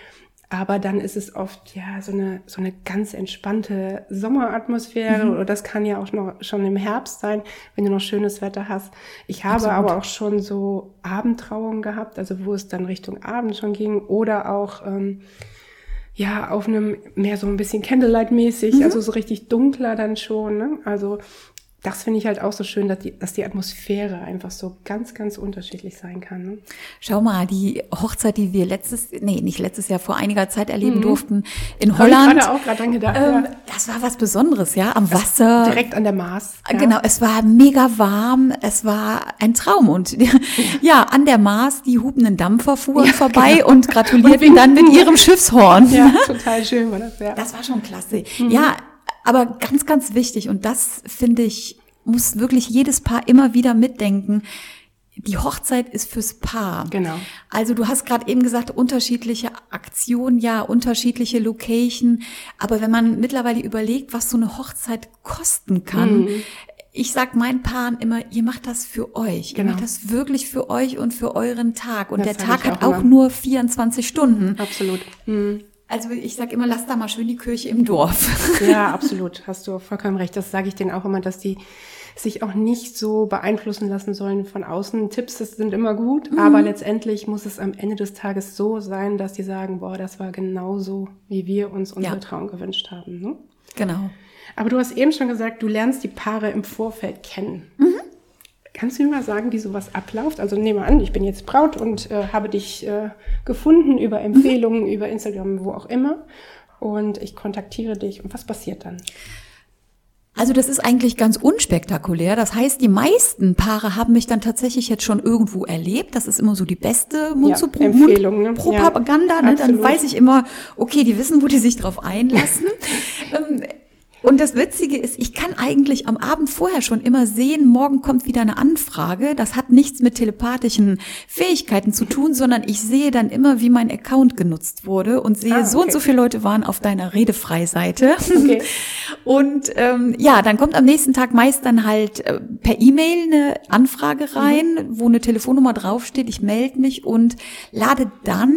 Aber dann ist es oft ja so eine so eine ganz entspannte Sommeratmosphäre mhm. oder das kann ja auch noch schon im Herbst sein, wenn du noch schönes Wetter hast. Ich habe Absolut. aber auch schon so Abendtrauungen gehabt, also wo es dann Richtung Abend schon ging oder auch ähm, ja auf einem mehr so ein bisschen Candlelight-mäßig, mhm. also so richtig dunkler dann schon. Ne? Also das finde ich halt auch so schön, dass die, dass die Atmosphäre einfach so ganz, ganz unterschiedlich sein kann. Ne? Schau mal, die Hochzeit, die wir letztes, nee, nicht letztes Jahr, vor einiger Zeit erleben mhm. durften in Holland. Ich auch gerade gedacht. Ähm, ja. Das war was Besonderes, ja, am das Wasser. Direkt an der Maas. Ja. Genau, es war mega warm, es war ein Traum und *laughs* ja, an der Maas, die hubenden Dampfer fuhren ja, vorbei genau. und gratulierten und dann mit *laughs* ihrem Schiffshorn. Ja, total schön war das, ja. Das war schon klasse. Mhm. Ja, aber ganz, ganz wichtig, und das finde ich, muss wirklich jedes Paar immer wieder mitdenken. Die Hochzeit ist fürs Paar. Genau. Also du hast gerade eben gesagt, unterschiedliche Aktionen, ja, unterschiedliche Location. Aber wenn man mittlerweile überlegt, was so eine Hochzeit kosten kann, mhm. ich sag meinen Paaren immer, ihr macht das für euch. Genau. Ihr macht das wirklich für euch und für euren Tag. Und das der Tag hat auch, auch nur 24 Stunden. Absolut. Mhm. Also ich sage immer, lass da mal schön die Kirche im Dorf. *laughs* Ja, absolut. Hast du vollkommen recht. Das sage ich denen auch immer, dass die sich auch nicht so beeinflussen lassen sollen von außen. Tipps das sind immer gut, mhm. aber letztendlich muss es am Ende des Tages so sein, dass die sagen, boah, das war genauso, wie wir uns unsere ja. Traum gewünscht haben. Ne? Genau. Aber du hast eben schon gesagt, du lernst die Paare im Vorfeld kennen. Mhm. Kannst du mir mal sagen, wie sowas abläuft? Also nehme an, ich bin jetzt Braut und äh, habe dich äh, gefunden über mhm. Empfehlungen, mhm. über Instagram, wo auch immer. Und ich kontaktiere dich. Und was passiert dann? Also das ist eigentlich ganz unspektakulär. Das heißt, die meisten Paare haben mich dann tatsächlich jetzt schon irgendwo erlebt. Das ist immer so die beste Mund zu ja, Empfehlung, ne? Propaganda. Ja, ne? Dann weiß ich immer, okay, die wissen, wo die sich drauf einlassen. *laughs* und das Witzige ist, ich kann eigentlich am Abend vorher schon immer sehen, morgen kommt wieder eine Anfrage. Das hat nichts mit telepathischen Fähigkeiten zu tun, sondern ich sehe dann immer, wie mein Account genutzt wurde und sehe, ah, okay. so und so viele Leute waren auf deiner Redefreiseite. Okay. *laughs* Und ähm, ja, dann kommt am nächsten Tag meist dann halt äh, per E-Mail eine Anfrage rein, mhm. wo eine Telefonnummer draufsteht. Ich melde mich und lade dann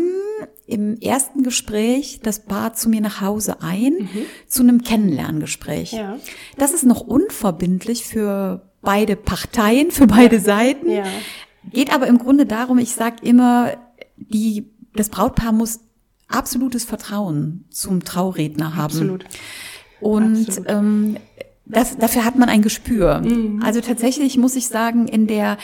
im ersten Gespräch das Paar zu mir nach Hause ein, mhm. zu einem Kennenlerngespräch. Ja. Das ist noch unverbindlich für beide Parteien, für beide. Seiten. Ja. Geht aber im Grunde darum, ich sage immer, die, das Brautpaar muss absolutes Vertrauen zum Trauredner haben. Absolut. Und Absolut. Ähm, das, dafür hat man ein Gespür. Mhm. Also tatsächlich muss ich sagen, in der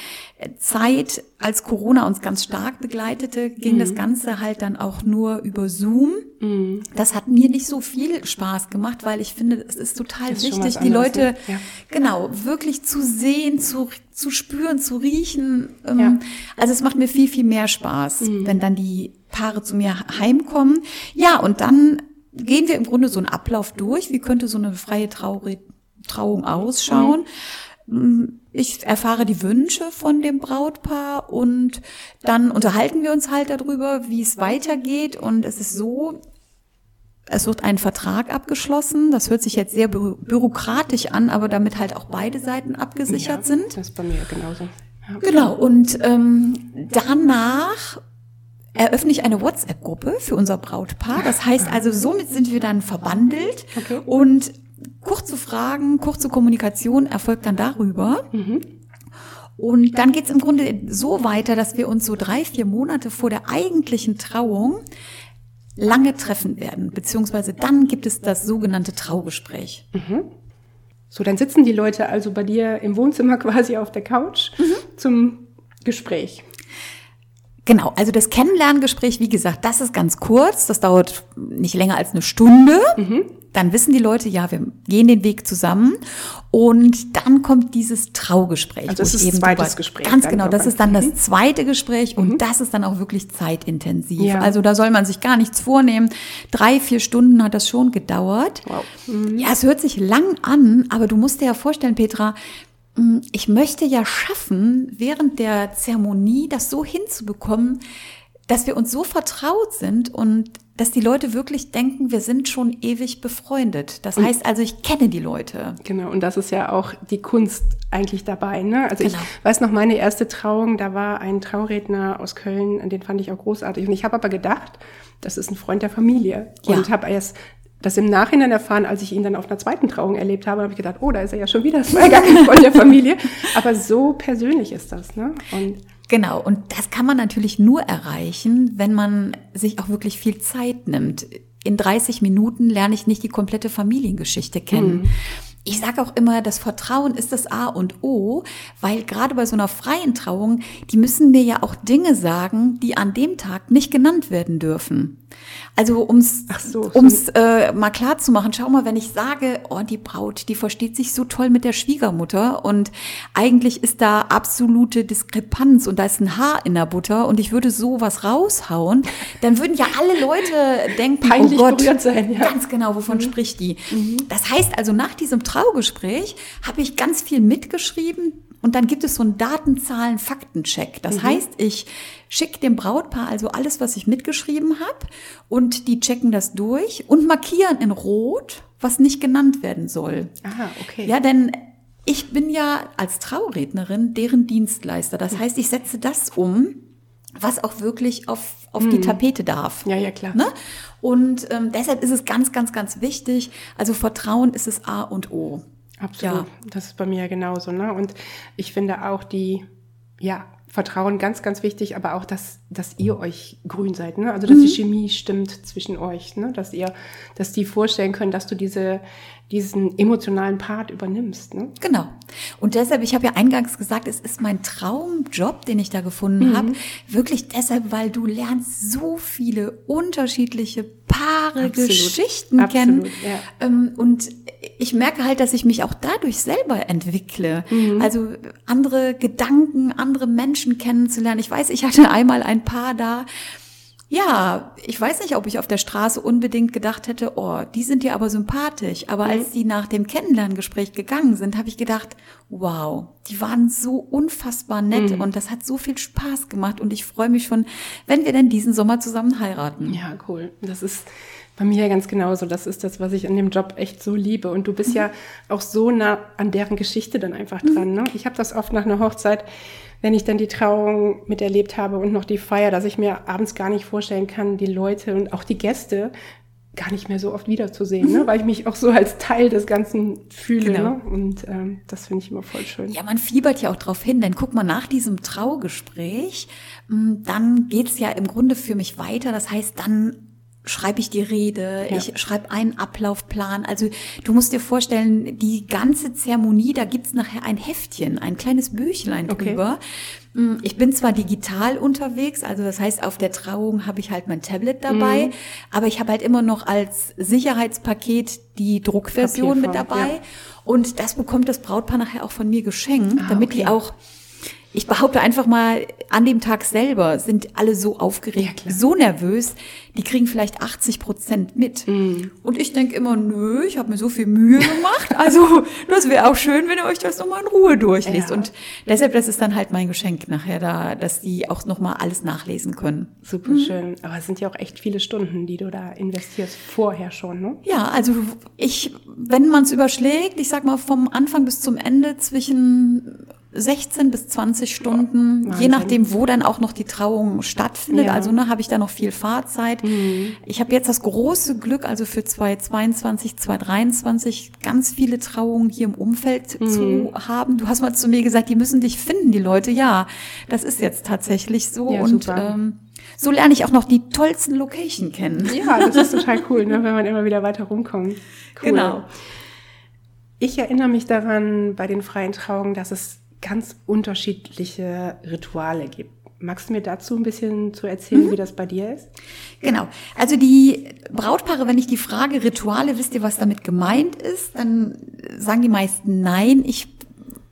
Zeit, als Corona uns ganz stark begleitete, ging mhm. das Ganze halt dann auch nur über Zoom. Mhm. Das hat mir nicht so viel Spaß gemacht, weil ich finde, es ist total ist wichtig, die Leute ja. genau wirklich zu sehen, zu, zu spüren, zu riechen. Ähm, ja. Also es macht mir viel, viel mehr Spaß, mhm. wenn dann die Paare zu mir heimkommen. Ja, und dann gehen wir im Grunde so einen Ablauf durch. Wie könnte so eine freie Traurig Trauung ausschauen. Mhm. Ich erfahre die Wünsche von dem Brautpaar und dann unterhalten wir uns halt darüber, wie es weitergeht. Und es ist so, es wird ein Vertrag abgeschlossen. Das hört sich jetzt sehr bü bürokratisch an, aber damit halt auch beide Seiten abgesichert ja, sind. Das ist bei mir genauso. Ja. Genau. Und ähm, danach eröffne ich eine WhatsApp-Gruppe für unser Brautpaar. Das heißt also, somit sind wir dann verbandelt okay. und kurze Fragen, kurze Kommunikation erfolgt dann darüber. Mhm. Und dann geht's im Grunde so weiter, dass wir uns so drei, vier Monate vor der eigentlichen Trauung lange treffen werden, beziehungsweise dann gibt es das sogenannte Traugespräch. Mhm. So, dann sitzen die Leute also bei dir im Wohnzimmer *laughs* quasi auf der Couch mhm. zum Gespräch. Genau, also das Kennenlerngespräch, wie gesagt, das ist ganz kurz, das dauert nicht länger als eine Stunde. Mhm dann wissen die Leute, ja, wir gehen den Weg zusammen und dann kommt dieses Traugespräch. Also das ist das zweites Gespräch. Ganz genau, das ist dann das mhm. zweite Gespräch und mhm. das ist dann auch wirklich zeitintensiv. Ja. Also da soll man sich gar nichts vornehmen. Drei, vier Stunden hat das schon gedauert. Wow. Mhm. Ja, es hört sich lang an, aber du musst dir ja vorstellen, Petra, ich möchte ja schaffen, während der Zeremonie das so hinzubekommen, dass wir uns so vertraut sind und dass die Leute wirklich denken, wir sind schon ewig befreundet. Das und heißt also, ich kenne die Leute. Genau, und das ist ja auch die Kunst eigentlich dabei. Ne? Also genau. ich weiß noch, meine erste Trauung, da war ein Trauredner aus Köln, den fand ich auch großartig. Und ich habe aber gedacht, das ist ein Freund der Familie. Ja. Und habe erst das im Nachhinein erfahren, als ich ihn dann auf einer zweiten Trauung erlebt habe, habe ich gedacht, oh, da ist er ja schon wieder, das war ja gar kein Freund der Familie. Aber so persönlich ist das. Ne? Und Genau, und das kann man natürlich nur erreichen, wenn man sich auch wirklich viel Zeit nimmt. In 30 Minuten lerne ich nicht die komplette Familiengeschichte kennen. Mhm. Ich sage auch immer, das Vertrauen ist das A und O, weil gerade bei so einer freien Trauung, die müssen mir ja auch Dinge sagen, die an dem Tag nicht genannt werden dürfen. Also ums so, ums äh, mal klar zu machen, schau mal, wenn ich sage, oh, die Braut, die versteht sich so toll mit der Schwiegermutter und eigentlich ist da absolute Diskrepanz und da ist ein Haar in der Butter und ich würde sowas raushauen, dann würden ja alle Leute *laughs* denken, oh Peinlich oh Gott, sein, ja. ganz genau, wovon mhm. spricht die? Mhm. Das heißt also, nach diesem Traugespräch habe ich ganz viel mitgeschrieben, und dann gibt es so einen Datenzahlen-Faktencheck. Das mhm. heißt, ich schicke dem Brautpaar also alles, was ich mitgeschrieben habe und die checken das durch und markieren in Rot, was nicht genannt werden soll. Aha, okay. Ja, denn ich bin ja als Traurednerin deren Dienstleister. Das heißt, ich setze das um, was auch wirklich auf, auf mhm. die Tapete darf. Ja, ja, klar. Ne? Und ähm, deshalb ist es ganz, ganz, ganz wichtig. Also Vertrauen ist es A und O. Absolut. Ja. Das ist bei mir ja genauso. Ne? Und ich finde auch die, ja, Vertrauen ganz, ganz wichtig, aber auch, dass, dass ihr euch grün seid, ne? Also dass mhm. die Chemie stimmt zwischen euch, ne? Dass ihr, dass die vorstellen können, dass du diese, diesen emotionalen Part übernimmst. Ne? Genau. Und deshalb, ich habe ja eingangs gesagt, es ist mein Traumjob, den ich da gefunden mhm. habe. Wirklich deshalb, weil du lernst so viele unterschiedliche Paare, Absolut. Geschichten Absolut, kennen. Ja. Ähm, und ich merke halt, dass ich mich auch dadurch selber entwickle. Mhm. Also andere Gedanken, andere Menschen kennenzulernen. Ich weiß, ich hatte einmal ein Paar da, ja, ich weiß nicht, ob ich auf der Straße unbedingt gedacht hätte, oh, die sind dir aber sympathisch. Aber mhm. als die nach dem Kennenlerngespräch gegangen sind, habe ich gedacht, wow, die waren so unfassbar nett mhm. und das hat so viel Spaß gemacht und ich freue mich schon, wenn wir denn diesen Sommer zusammen heiraten. Ja, cool. Das ist bei mir ganz genauso. Das ist das, was ich an dem Job echt so liebe. Und du bist mhm. ja auch so nah an deren Geschichte dann einfach dran. Ne? Ich habe das oft nach einer Hochzeit wenn ich dann die Trauung miterlebt habe und noch die Feier, dass ich mir abends gar nicht vorstellen kann, die Leute und auch die Gäste gar nicht mehr so oft wiederzusehen, ne? weil ich mich auch so als Teil des Ganzen fühle. Genau. Ne? Und ähm, das finde ich immer voll schön. Ja, man fiebert ja auch drauf hin, denn guck mal, nach diesem Traugespräch, hm, dann geht's ja im Grunde für mich weiter. Das heißt, dann schreibe ich die Rede, ja. ich schreibe einen Ablaufplan. Also du musst dir vorstellen, die ganze Zeremonie, da gibt's nachher ein Heftchen, ein kleines Büchlein drüber. Okay. Ich bin zwar digital unterwegs, also das heißt, auf der Trauung habe ich halt mein Tablet dabei, mhm. aber ich habe halt immer noch als Sicherheitspaket die Druckversion mit dabei. Ja. Und das bekommt das Brautpaar nachher auch von mir geschenkt, ah, damit okay. die auch ich behaupte einfach mal, an dem Tag selber sind alle so aufgeregt, ja, so nervös, die kriegen vielleicht 80 Prozent mit. Mm. Und ich denke immer, nö, ich habe mir so viel Mühe gemacht. Also *laughs* das wäre auch schön, wenn ihr euch das nochmal in Ruhe durchliest. Ja. Und deshalb, das ist dann halt mein Geschenk nachher da, dass die auch nochmal alles nachlesen können. Super mhm. schön. Aber es sind ja auch echt viele Stunden, die du da investierst, vorher schon, ne? Ja, also ich, wenn man es überschlägt, ich sag mal vom Anfang bis zum Ende zwischen 16 bis 20 Stunden, Wahnsinn. je nachdem, wo dann auch noch die Trauung stattfindet. Ja. Also ne, habe ich da noch viel Fahrzeit. Mhm. Ich habe jetzt das große Glück, also für 2022, 2023 ganz viele Trauungen hier im Umfeld mhm. zu haben. Du hast mal zu mir gesagt, die müssen dich finden, die Leute. Ja, das ist jetzt tatsächlich so. Ja, und ähm, so lerne ich auch noch die tollsten Location kennen. Ja, das ist *laughs* total cool, ne, wenn man immer wieder weiter rumkommt. Cool. Genau. Ich erinnere mich daran bei den freien Trauungen, dass es ganz unterschiedliche Rituale gibt. Magst du mir dazu ein bisschen zu erzählen, mhm. wie das bei dir ist? Genau. Also die Brautpaare, wenn ich die Frage Rituale, wisst ihr, was damit gemeint ist, dann sagen die meisten nein. Ich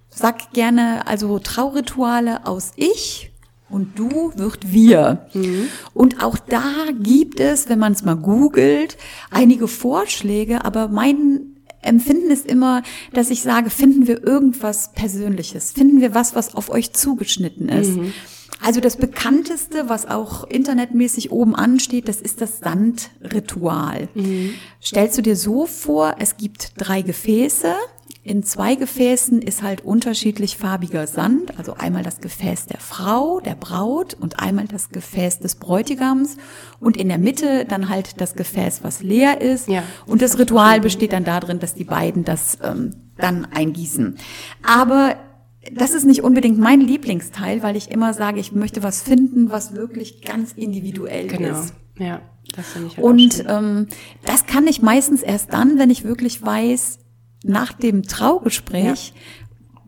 sag gerne, also Traurituale aus ich und du wird wir. Mhm. Und auch da gibt es, wenn man es mal googelt, einige Vorschläge, aber mein Empfinden ist immer, dass ich sage, finden wir irgendwas Persönliches, finden wir was, was auf euch zugeschnitten ist. Mhm. Also das bekannteste, was auch internetmäßig oben ansteht, das ist das Sandritual. Mhm. Stellst du dir so vor, es gibt drei Gefäße, in zwei Gefäßen ist halt unterschiedlich farbiger Sand, also einmal das Gefäß der Frau, der Braut und einmal das Gefäß des Bräutigams und in der Mitte dann halt das Gefäß, was leer ist. Ja, und das Ritual besteht dann darin, dass die beiden das ähm, dann eingießen. Aber das ist nicht unbedingt mein Lieblingsteil, weil ich immer sage, ich möchte was finden, was wirklich ganz individuell genau. ist. Ja, das finde ich halt Und ähm, das kann ich meistens erst dann, wenn ich wirklich weiß, nach dem Traugespräch.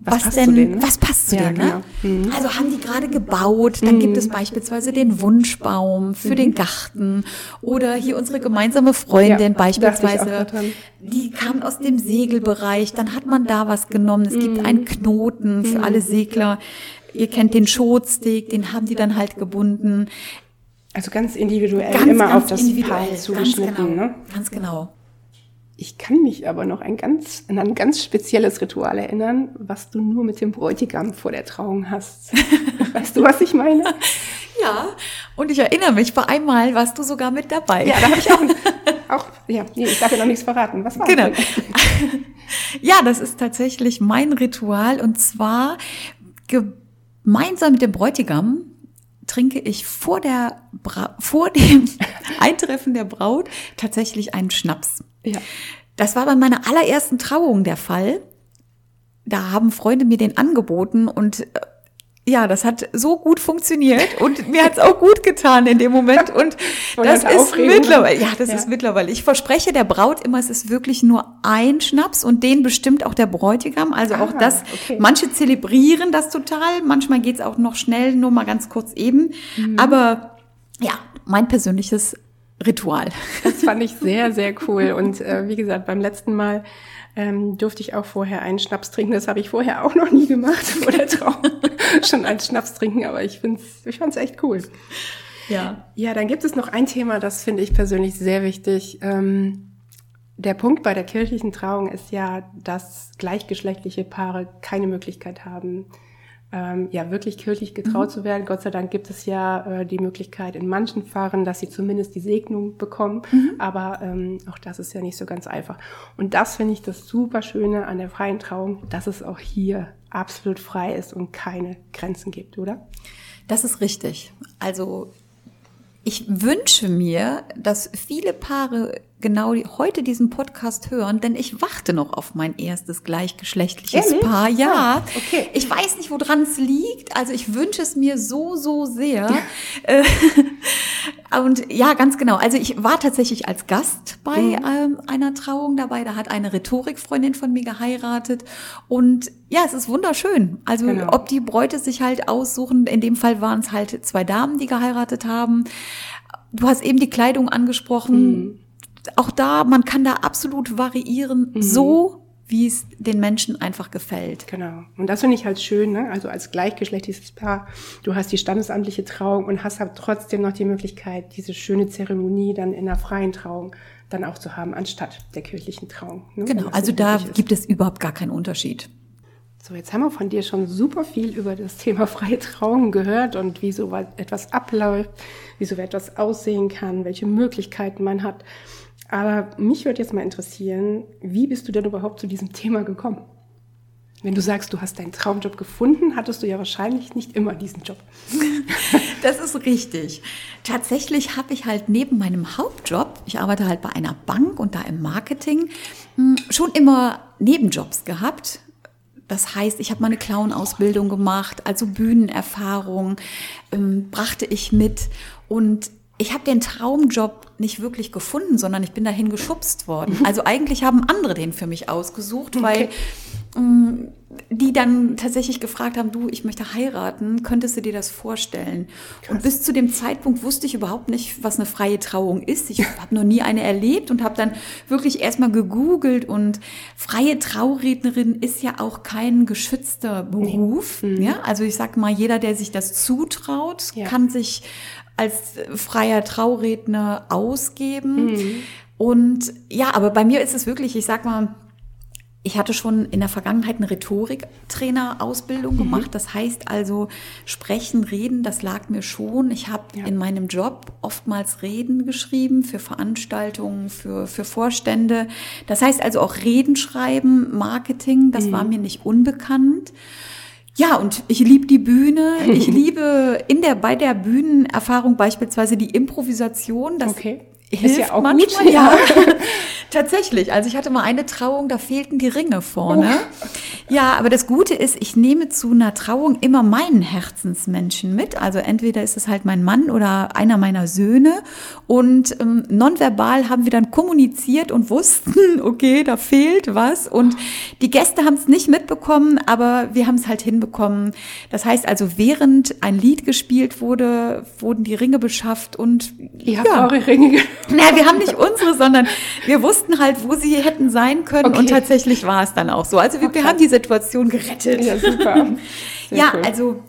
Was, was denn, denen, ne? was passt zu ja, denen? Ne? Genau. Mhm. Also haben die gerade gebaut, dann mhm. gibt es beispielsweise den Wunschbaum für mhm. den Garten oder hier unsere gemeinsame Freundin ja, beispielsweise, die kam aus dem Segelbereich, dann hat man da was genommen. Es gibt mhm. einen Knoten für mhm. alle Segler. Ihr kennt den Schotstick, den haben die dann halt gebunden. Also ganz individuell, ganz, immer ganz auf das Paar zugeschnitten, ganz genau, ne? Ganz genau. Ich kann mich aber noch ein ganz, an ein ganz spezielles Ritual erinnern, was du nur mit dem Bräutigam vor der Trauung hast. *laughs* weißt du, was ich meine? *laughs* Ja, und ich erinnere mich, bei einmal warst du sogar mit dabei. Ja, da habe ich auch, *laughs* auch ja, nee, ich darf ja noch nichts verraten. Was war genau. ja, das ist tatsächlich mein Ritual und zwar gemeinsam mit dem Bräutigam trinke ich vor der Bra vor dem Eintreffen der Braut tatsächlich einen Schnaps. Ja. Das war bei meiner allerersten Trauung der Fall. Da haben Freunde mir den angeboten und äh, ja, das hat so gut funktioniert und *laughs* mir hat es auch gut getan in dem Moment. *laughs* Und das ist mittlerweile, ja, das ja. ist mittlerweile. Ich verspreche der Braut immer, es ist wirklich nur ein Schnaps und den bestimmt auch der Bräutigam. Also ah, auch das, okay. manche zelebrieren das total, manchmal geht's auch noch schnell, nur mal ganz kurz eben. Mhm. Aber ja, mein persönliches Ritual. Das fand ich sehr, sehr cool. Und äh, wie gesagt, beim letzten Mal ähm, durfte ich auch vorher einen Schnaps trinken. Das habe ich vorher auch noch nie gemacht *laughs* vor der Trauung. Schon einen Schnaps trinken, aber ich finde ich fand es echt cool. Ja. Ja, dann gibt es noch ein Thema, das finde ich persönlich sehr wichtig. Ähm, der Punkt bei der kirchlichen Trauung ist ja, dass gleichgeschlechtliche Paare keine Möglichkeit haben, ähm, ja wirklich kirchlich getraut mhm. zu werden. Gott sei Dank gibt es ja äh, die Möglichkeit in manchen Pfarren, dass sie zumindest die Segnung bekommen. Mhm. Aber ähm, auch das ist ja nicht so ganz einfach. Und das finde ich das super Schöne an der freien Trauung, dass es auch hier absolut frei ist und keine Grenzen gibt, oder? Das ist richtig. Also ich wünsche mir, dass viele Paare genau heute diesen Podcast hören, denn ich warte noch auf mein erstes gleichgeschlechtliches Ehrlich? Paar. Ja, ah, okay. Ich weiß nicht, woran es liegt. Also ich wünsche es mir so, so sehr. Äh, *laughs* Und ja, ganz genau. Also ich war tatsächlich als Gast bei mhm. ähm, einer Trauung dabei. Da hat eine Rhetorikfreundin von mir geheiratet. Und ja, es ist wunderschön. Also genau. ob die Bräute sich halt aussuchen, in dem Fall waren es halt zwei Damen, die geheiratet haben. Du hast eben die Kleidung angesprochen. Mhm. Auch da, man kann da absolut variieren. Mhm. So wie es den Menschen einfach gefällt. Genau. Und das finde ich halt schön, ne? Also als gleichgeschlechtliches Paar, du hast die standesamtliche Trauung und hast aber trotzdem noch die Möglichkeit, diese schöne Zeremonie dann in der freien Trauung dann auch zu haben, anstatt der kirchlichen Trauung. Ne? Genau, also da gibt es überhaupt gar keinen Unterschied. So, jetzt haben wir von dir schon super viel über das Thema freie Trauung gehört und wie so etwas abläuft, wie so etwas aussehen kann, welche Möglichkeiten man hat. Aber mich würde jetzt mal interessieren, wie bist du denn überhaupt zu diesem Thema gekommen? Wenn du sagst, du hast deinen Traumjob gefunden, hattest du ja wahrscheinlich nicht immer diesen Job. *laughs* Das ist richtig. Tatsächlich habe ich halt neben meinem Hauptjob, ich arbeite halt bei einer Bank und da im Marketing, hm, schon immer Nebenjobs gehabt. Das heißt, ich habe meine Clown-Ausbildung gemacht, also Bühnenerfahrung ähm, brachte ich mit und ich habe den Traumjob nicht wirklich gefunden, sondern ich bin dahin geschubst worden. Mhm. Also eigentlich haben andere den für mich ausgesucht, okay. weil ähm, die dann tatsächlich gefragt haben, du, ich möchte heiraten, könntest du dir das vorstellen? Krass. Und bis zu dem Zeitpunkt wusste ich überhaupt nicht, was eine freie Trauung ist. Ich habe noch nie eine erlebt und habe dann wirklich erstmal gegoogelt und freie Traurednerin ist ja auch kein geschützter Beruf. Nee. Mhm. Ja, also ich sag mal, jeder, der sich das zutraut, ja. kann sich als freier Trauredner ausgeben. Mhm. Und ja, aber bei mir ist es wirklich, ich sag mal, ich hatte schon in der Vergangenheit eine Rhetoriktrainer-Ausbildung mhm. gemacht. Das heißt also, sprechen, reden, das lag mir schon. Ich habe ja. in meinem Job oftmals Reden geschrieben für Veranstaltungen, für, für Vorstände. Das heißt also auch Reden schreiben, Marketing, das mhm. war mir nicht unbekannt. Ja, und ich liebe die Bühne. Ich *laughs* liebe in der, bei der Bühnenerfahrung beispielsweise die Improvisation. Das okay. hilft ist ja auch manchmal, gut. *laughs* ja. Tatsächlich. Also ich hatte mal eine Trauung, da fehlten die Ringe vorne. Oh. Ja, aber das Gute ist, ich nehme zu einer Trauung immer meinen Herzensmenschen mit. Also entweder ist es halt mein Mann oder einer meiner Söhne. Und ähm, nonverbal haben wir dann kommuniziert und wussten, *laughs* okay, da fehlt was. Und die Gäste haben es nicht mitbekommen, aber wir haben es halt hinbekommen. Das heißt also, während ein Lied gespielt wurde, wurden die Ringe beschafft und Ihr habt ja. eure Ringe. Naja, wir haben nicht unsere, sondern wir wussten halt, wo sie hätten sein können. Okay. Und tatsächlich war es dann auch so. Also wir, okay. wir haben diese Situation gerettet. Ja, super. *laughs* ja, cool. also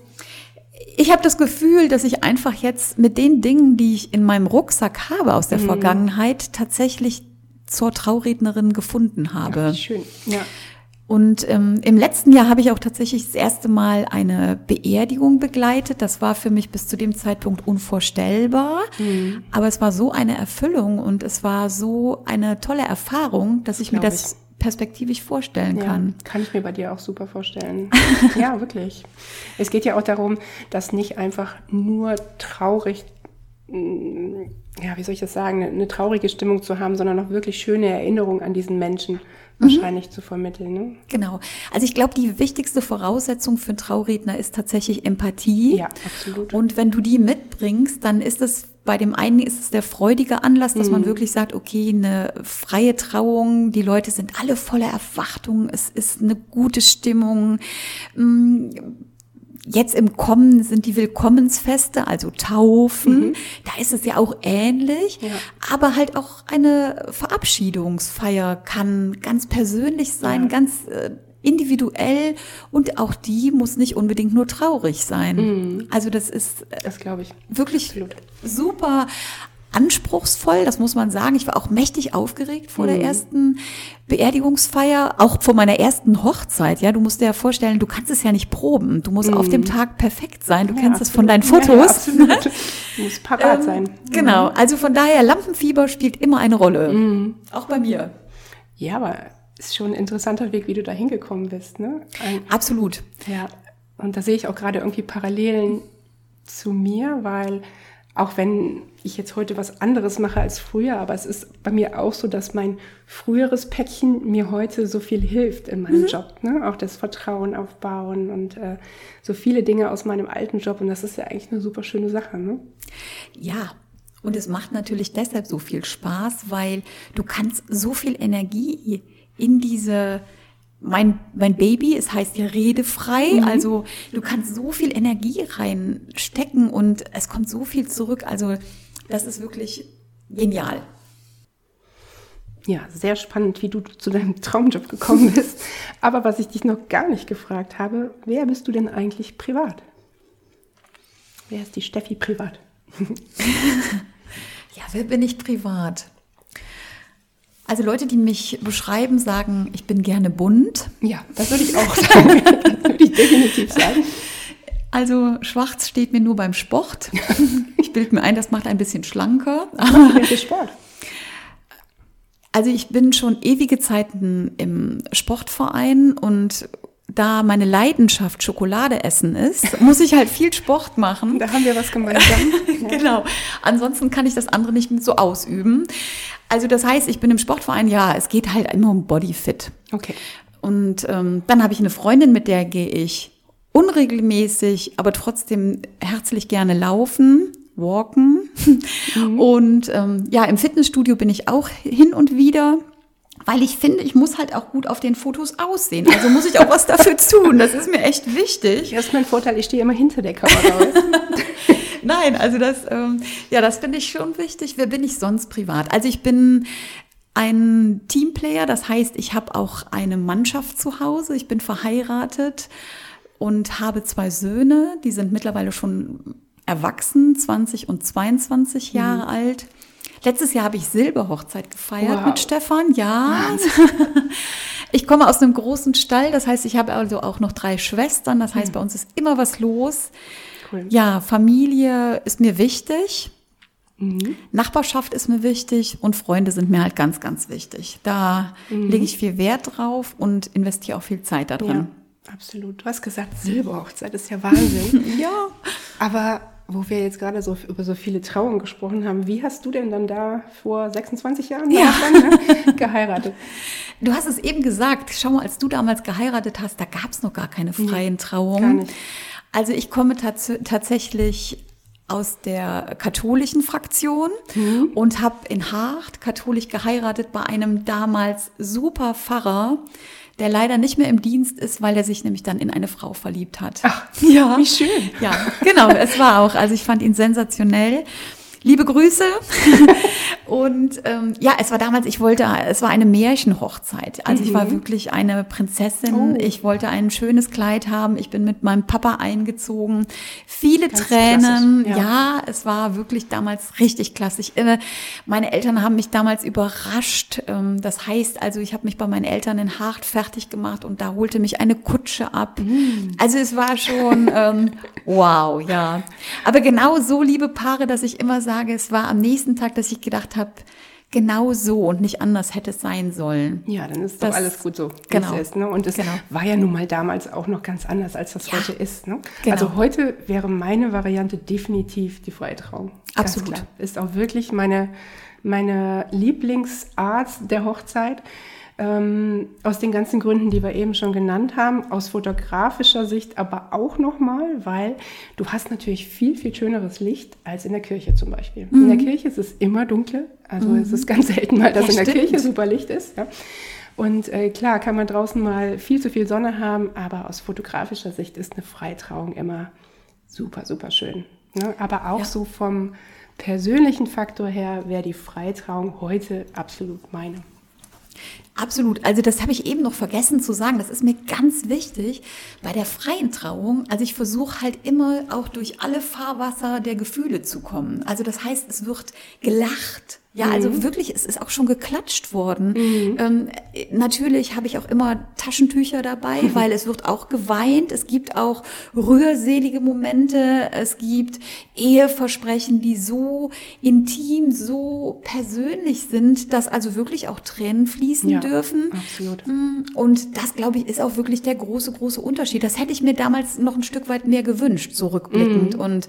ich habe das Gefühl, dass ich einfach jetzt mit den Dingen, die ich in meinem Rucksack habe aus der mhm. Vergangenheit, tatsächlich zur Traurednerin gefunden habe. Ja, schön. Ja. Und ähm, im letzten Jahr habe ich auch tatsächlich das erste Mal eine Beerdigung begleitet. Das war für mich bis zu dem Zeitpunkt unvorstellbar. Mhm. Aber es war so eine Erfüllung und es war so eine tolle Erfahrung, dass ich mir das ich perspektivisch vorstellen ja, kann. Kann ich mir bei dir auch super vorstellen. *laughs* ja, wirklich. Es geht ja auch darum, dass nicht einfach nur traurig, mm, ja, wie soll ich das sagen, eine, traurige Stimmung zu haben, sondern auch wirklich schöne Erinnerungen an diesen Menschen. Wahrscheinlich mhm. zu vermitteln. Ne? Genau. Also ich glaube, die wichtigste Voraussetzung für einen Trauredner ist tatsächlich Empathie. Ja, absolut. Und wenn du die mitbringst, dann ist es bei dem einen ist es der freudige Anlass, dass mhm. man wirklich sagt, okay, eine freie Trauung, die Leute sind alle voller Erwartung, es ist eine gute Stimmung. Mm, jetzt im Kommen sind die Willkommensfeste, also Taufen. Mhm. Da ist es ja auch ähnlich. Ja. Aber halt auch eine Verabschiedungsfeier kann ganz persönlich sein, ja. ganz äh, individuell und auch die muss nicht unbedingt nur traurig sein. Mhm. Also das ist äh, das glaube ich wirklich Absolut. super anspruchsvoll, das muss man sagen. Ich war auch mächtig aufgeregt vor mhm. der ersten Beerdigungsfeier, auch vor meiner ersten Hochzeit. Ja, du musst dir ja vorstellen, du kannst es ja nicht proben. Du musst mhm. auf dem Tag perfekt sein. Du ja, kennst es von deinen Fotos. Ja, ja, absolut. *laughs* du musst parat ähm, sein. Genau. Mhm. Also von daher, Lampenfieber spielt immer eine Rolle. Mhm. Auch bei mir. Ja, aber ist schon ein interessanter Weg, wie du da hingekommen bist, ne? Ein, Absolut. Ja. Und da sehe ich auch gerade irgendwie Parallelen zu mir, weil auch wenn ich jetzt heute was anderes mache als früher, aber es ist bei mir auch so, dass mein früheres Päckchen mir heute so viel hilft in meinem mhm. Job. Ne? Auch das Vertrauen aufbauen und äh, so viele Dinge aus meinem alten Job. Und das ist ja eigentlich eine super schöne Sache. Ne? Ja, Und es macht natürlich deshalb so viel Spaß, weil du kannst so viel Energie in diese mein, mein Baby, es heißt ja redefrei, mhm. also du kannst so viel Energie reinstecken und es kommt so viel zurück. Also das ist wirklich genial. Ja, sehr spannend, wie du zu deinem Traumjob gekommen *laughs* bist. Aber was ich dich noch gar nicht gefragt habe, wer bist du denn eigentlich privat? Wer ist die Steffi privat? *laughs* ja, wer bin ich privat? Also Leute, die mich beschreiben, sagen, ich bin gerne bunt. Ja, das würde ich auch sagen. *laughs* das würde ich definitiv sagen. Also schwarz steht mir nur beim Sport. *laughs* Ich bilde mir ein, das macht ein bisschen schlanker. Was Sport? Also ich bin schon ewige Zeiten im Sportverein und da meine Leidenschaft Schokolade essen ist, muss ich halt viel Sport machen. Da haben wir was gemeinsam. *laughs* genau. Ansonsten kann ich das andere nicht so ausüben. Also das heißt, ich bin im Sportverein, ja, es geht halt immer um Bodyfit. Okay. Und ähm, dann habe ich eine Freundin, mit der gehe ich unregelmäßig, aber trotzdem herzlich gerne laufen, walken. Mhm. Und ähm, ja, im Fitnessstudio bin ich auch hin und wieder weil ich finde, ich muss halt auch gut auf den Fotos aussehen. Also muss ich auch was dafür tun. Das ist mir echt wichtig. Das ist mein Vorteil, ich stehe immer hinter der Kamera. *laughs* *laughs* Nein, also das, ähm, ja, das finde ich schon wichtig. Wer bin ich sonst privat? Also ich bin ein Teamplayer, das heißt, ich habe auch eine Mannschaft zu Hause. Ich bin verheiratet und habe zwei Söhne, die sind mittlerweile schon erwachsen, 20 und 22 Jahre mhm. alt. Letztes Jahr habe ich Silberhochzeit gefeiert wow. mit Stefan, ja. *laughs* ich komme aus einem großen Stall, das heißt, ich habe also auch noch drei Schwestern, das heißt, mhm. bei uns ist immer was los. Cool. Ja, Familie ist mir wichtig. Mhm. Nachbarschaft ist mir wichtig und Freunde sind mir halt ganz, ganz wichtig. Da mhm. lege ich viel Wert drauf und investiere auch viel Zeit darin. Ja, absolut. Du hast gesagt, Silberhochzeit ist ja Wahnsinn. *laughs* ja. Aber wo wir jetzt gerade so über so viele Trauungen gesprochen haben, wie hast du denn dann da vor 26 Jahren ja. dann, ne, *laughs* geheiratet? Du hast es eben gesagt, schau mal, als du damals geheiratet hast, da gab es noch gar keine freien Trauungen. Also ich komme tats tatsächlich aus der katholischen Fraktion mhm. und habe in Hart katholisch geheiratet bei einem damals super Pfarrer, der leider nicht mehr im Dienst ist, weil er sich nämlich dann in eine Frau verliebt hat. Ach, *laughs* ja. Wie schön. Ja, genau, es war auch. Also ich fand ihn sensationell. Liebe Grüße. *laughs* und ähm, ja, es war damals, ich wollte, es war eine Märchenhochzeit. Also mhm. ich war mhm. wirklich eine Prinzessin. Oh. Ich wollte ein schönes Kleid haben. Ich bin mit meinem Papa eingezogen. Viele Ganz Tränen. Ja. ja. es war wirklich damals richtig klassisch. Äh, meine Eltern haben mich damals überrascht. Ähm, das heißt also, ich habe mich bei meinen Eltern in Hart fertig gemacht und da holte mich eine Kutsche ab. Mhm. Also es war schon ähm, *laughs* wow, ja. Aber genau so, liebe Paare, dass ich immer sage, sage, es war am nächsten Tag, dass ich gedacht habe, genau so und nicht anders hätte es sein sollen. Ja, dann ist das, doch alles gut so, wie genau, es ist. Ne? Und es genau. war ja nun mal damals auch noch ganz anders, als das ja, heute ist. Ne? Genau. Also heute wäre meine Variante definitiv die Freitrauung. Absolut. Ist auch wirklich meine, meine Lieblingsart der Hochzeit. Ähm, aus den ganzen Gründen, die wir eben schon genannt haben, aus fotografischer Sicht aber auch nochmal, weil du hast natürlich viel, viel schöneres Licht als in der Kirche zum Beispiel. Mhm. In der mhm. Kirche ist es immer dunkel, also mhm. es ist ganz selten mal, dass ja, in der stimmt. Kirche super Licht ist. Ja. Und äh, klar kann man draußen mal viel zu viel Sonne haben, aber aus fotografischer Sicht ist eine Freitrauung immer super, super schön. Ne? Aber auch ja. so vom persönlichen Faktor her wäre die Freitrauung heute absolut meine. Absolut. Also das habe ich eben noch vergessen zu sagen. Das ist mir ganz wichtig bei der freien Trauung. Also ich versuche halt immer auch durch alle Fahrwasser der Gefühle zu kommen. Also das heißt, es wird gelacht, ja, also mhm. wirklich, es ist auch schon geklatscht worden. Mhm. Ähm, natürlich habe ich auch immer Taschentücher dabei, *laughs* weil es wird auch geweint. Es gibt auch rührselige Momente. Es gibt Eheversprechen, die so intim, so persönlich sind, dass also wirklich auch Tränen fließen ja, dürfen. Absolut. Mm, und das, glaube ich, ist auch wirklich der große, große Unterschied. Das hätte ich mir damals noch ein Stück weit mehr gewünscht, so rückblickend. Mhm. Und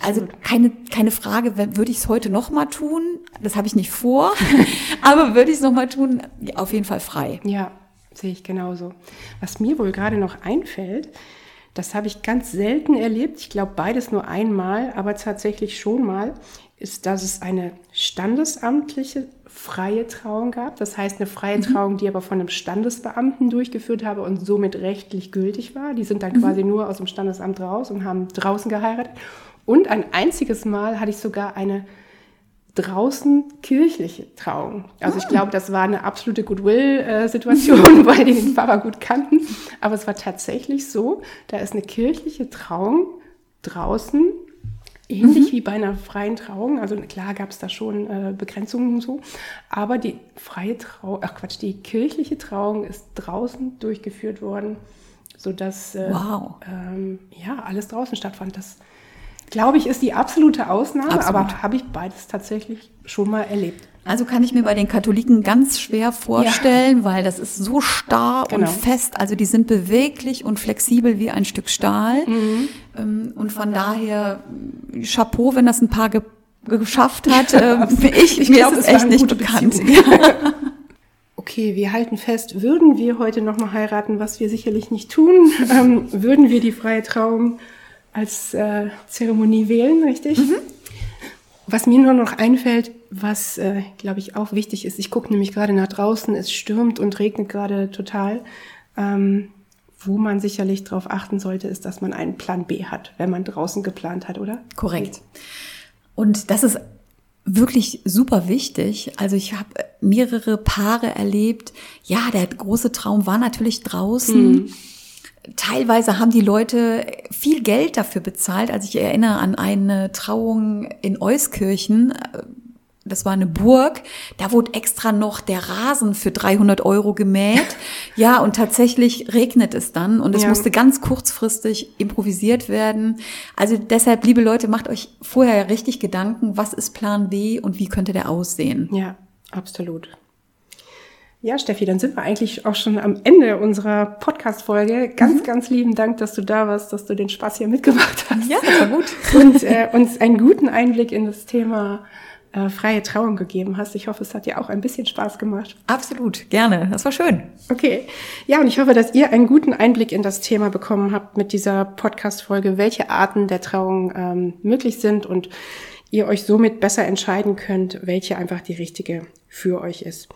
also keine, keine Frage, würde ich es heute noch mal tun? Das habe ich nicht vor, *laughs* aber würde ich es noch mal tun? Auf jeden Fall frei. Ja, sehe ich genauso. Was mir wohl gerade noch einfällt, Das habe ich ganz selten erlebt. Ich glaube beides nur einmal, aber tatsächlich schon mal, ist, dass es eine standesamtliche freie Trauung gab. Das heißt, eine freie mhm. Trauung, die aber von einem Standesbeamten durchgeführt habe und somit rechtlich gültig war. Die sind dann mhm. quasi nur aus dem Standesamt raus und haben draußen geheiratet. Und ein einziges Mal hatte ich sogar eine draußen kirchliche Trauung. Also ich ah. glaube, das war eine absolute Goodwill-Situation, *laughs* weil die den Pfarrer gut kannten. Aber es war tatsächlich so, da ist eine kirchliche Trauung draußen Ähnlich mhm. wie bei einer freien Trauung, also klar gab es da schon äh, Begrenzungen und so, aber die freie Trauung, ach Quatsch, die kirchliche Trauung ist draußen durchgeführt worden, sodass äh, wow. ähm, ja alles draußen stattfand. Das glaube ich ist die absolute Ausnahme, Absolut. aber habe ich beides tatsächlich schon mal erlebt. Also kann ich mir bei den Katholiken ganz schwer vorstellen, ja. weil das ist so starr genau. und fest. Also die sind beweglich und flexibel wie ein Stück Stahl. Mhm. Ähm, und von daher Chapeau, wenn das ein paar ge geschafft hat. Ähm, ich, ich mir glaub, ist es echt nicht bekannt. *laughs* Okay, wir halten fest, würden wir heute nochmal heiraten, was wir sicherlich nicht tun, ähm, würden wir die freie Trauung als äh, Zeremonie wählen, richtig? Mhm. Was mir nur noch einfällt, was, äh, glaube ich, auch wichtig ist, ich gucke nämlich gerade nach draußen, es stürmt und regnet gerade total. Ähm, wo man sicherlich darauf achten sollte, ist, dass man einen Plan B hat, wenn man draußen geplant hat, oder? Korrekt. Und das ist wirklich super wichtig. Also ich habe mehrere Paare erlebt. Ja, der große Traum war natürlich draußen. Mhm teilweise haben die Leute viel Geld dafür bezahlt. Also ich erinnere an eine Trauung in Euskirchen. Das war eine Burg. Da wurde extra noch der Rasen für 300 Euro gemäht. *laughs* Ja, und tatsächlich regnet es dann und es ja. musste ganz kurzfristig improvisiert werden. Also deshalb, liebe Leute, macht euch vorher richtig Gedanken, was ist Plan B und wie könnte der aussehen? Ja, absolut. Ja, Steffi, dann sind wir eigentlich auch schon am Ende unserer Podcast-Folge. Ganz, mhm. ganz lieben Dank, dass du da warst, dass du den Spaß hier mitgemacht hast. Ja, das war gut. *laughs* Und äh, uns einen guten Einblick in das Thema äh, freie Trauung gegeben hast. Ich hoffe, es hat dir auch ein bisschen Spaß gemacht. Absolut, gerne. Das war schön. Okay. Ja, und ich hoffe, dass ihr einen guten Einblick in das Thema bekommen habt mit dieser Podcast-Folge, welche Arten der Trauung ähm, möglich sind und ihr euch somit besser entscheiden könnt, welche einfach die richtige für euch ist.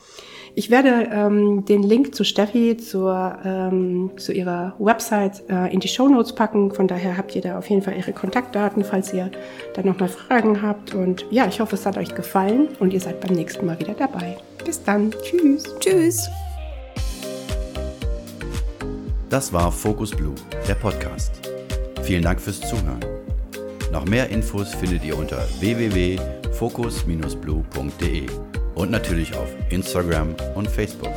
Ich werde ähm, den Link zu Steffi, zur, ähm, zu ihrer Website äh, in die Show Notes packen. Von daher habt ihr da auf jeden Fall ihre Kontaktdaten, falls ihr dann nochmal Fragen habt. Und ja, ich hoffe, es hat euch gefallen und ihr seid beim nächsten Mal wieder dabei. Bis dann. Tschüss. Tschüss. Das war Focus Blue, der Podcast. Vielen Dank fürs Zuhören. Noch mehr Infos findet ihr unter www.focus-blue.de und natürlich auf Instagram und Facebook.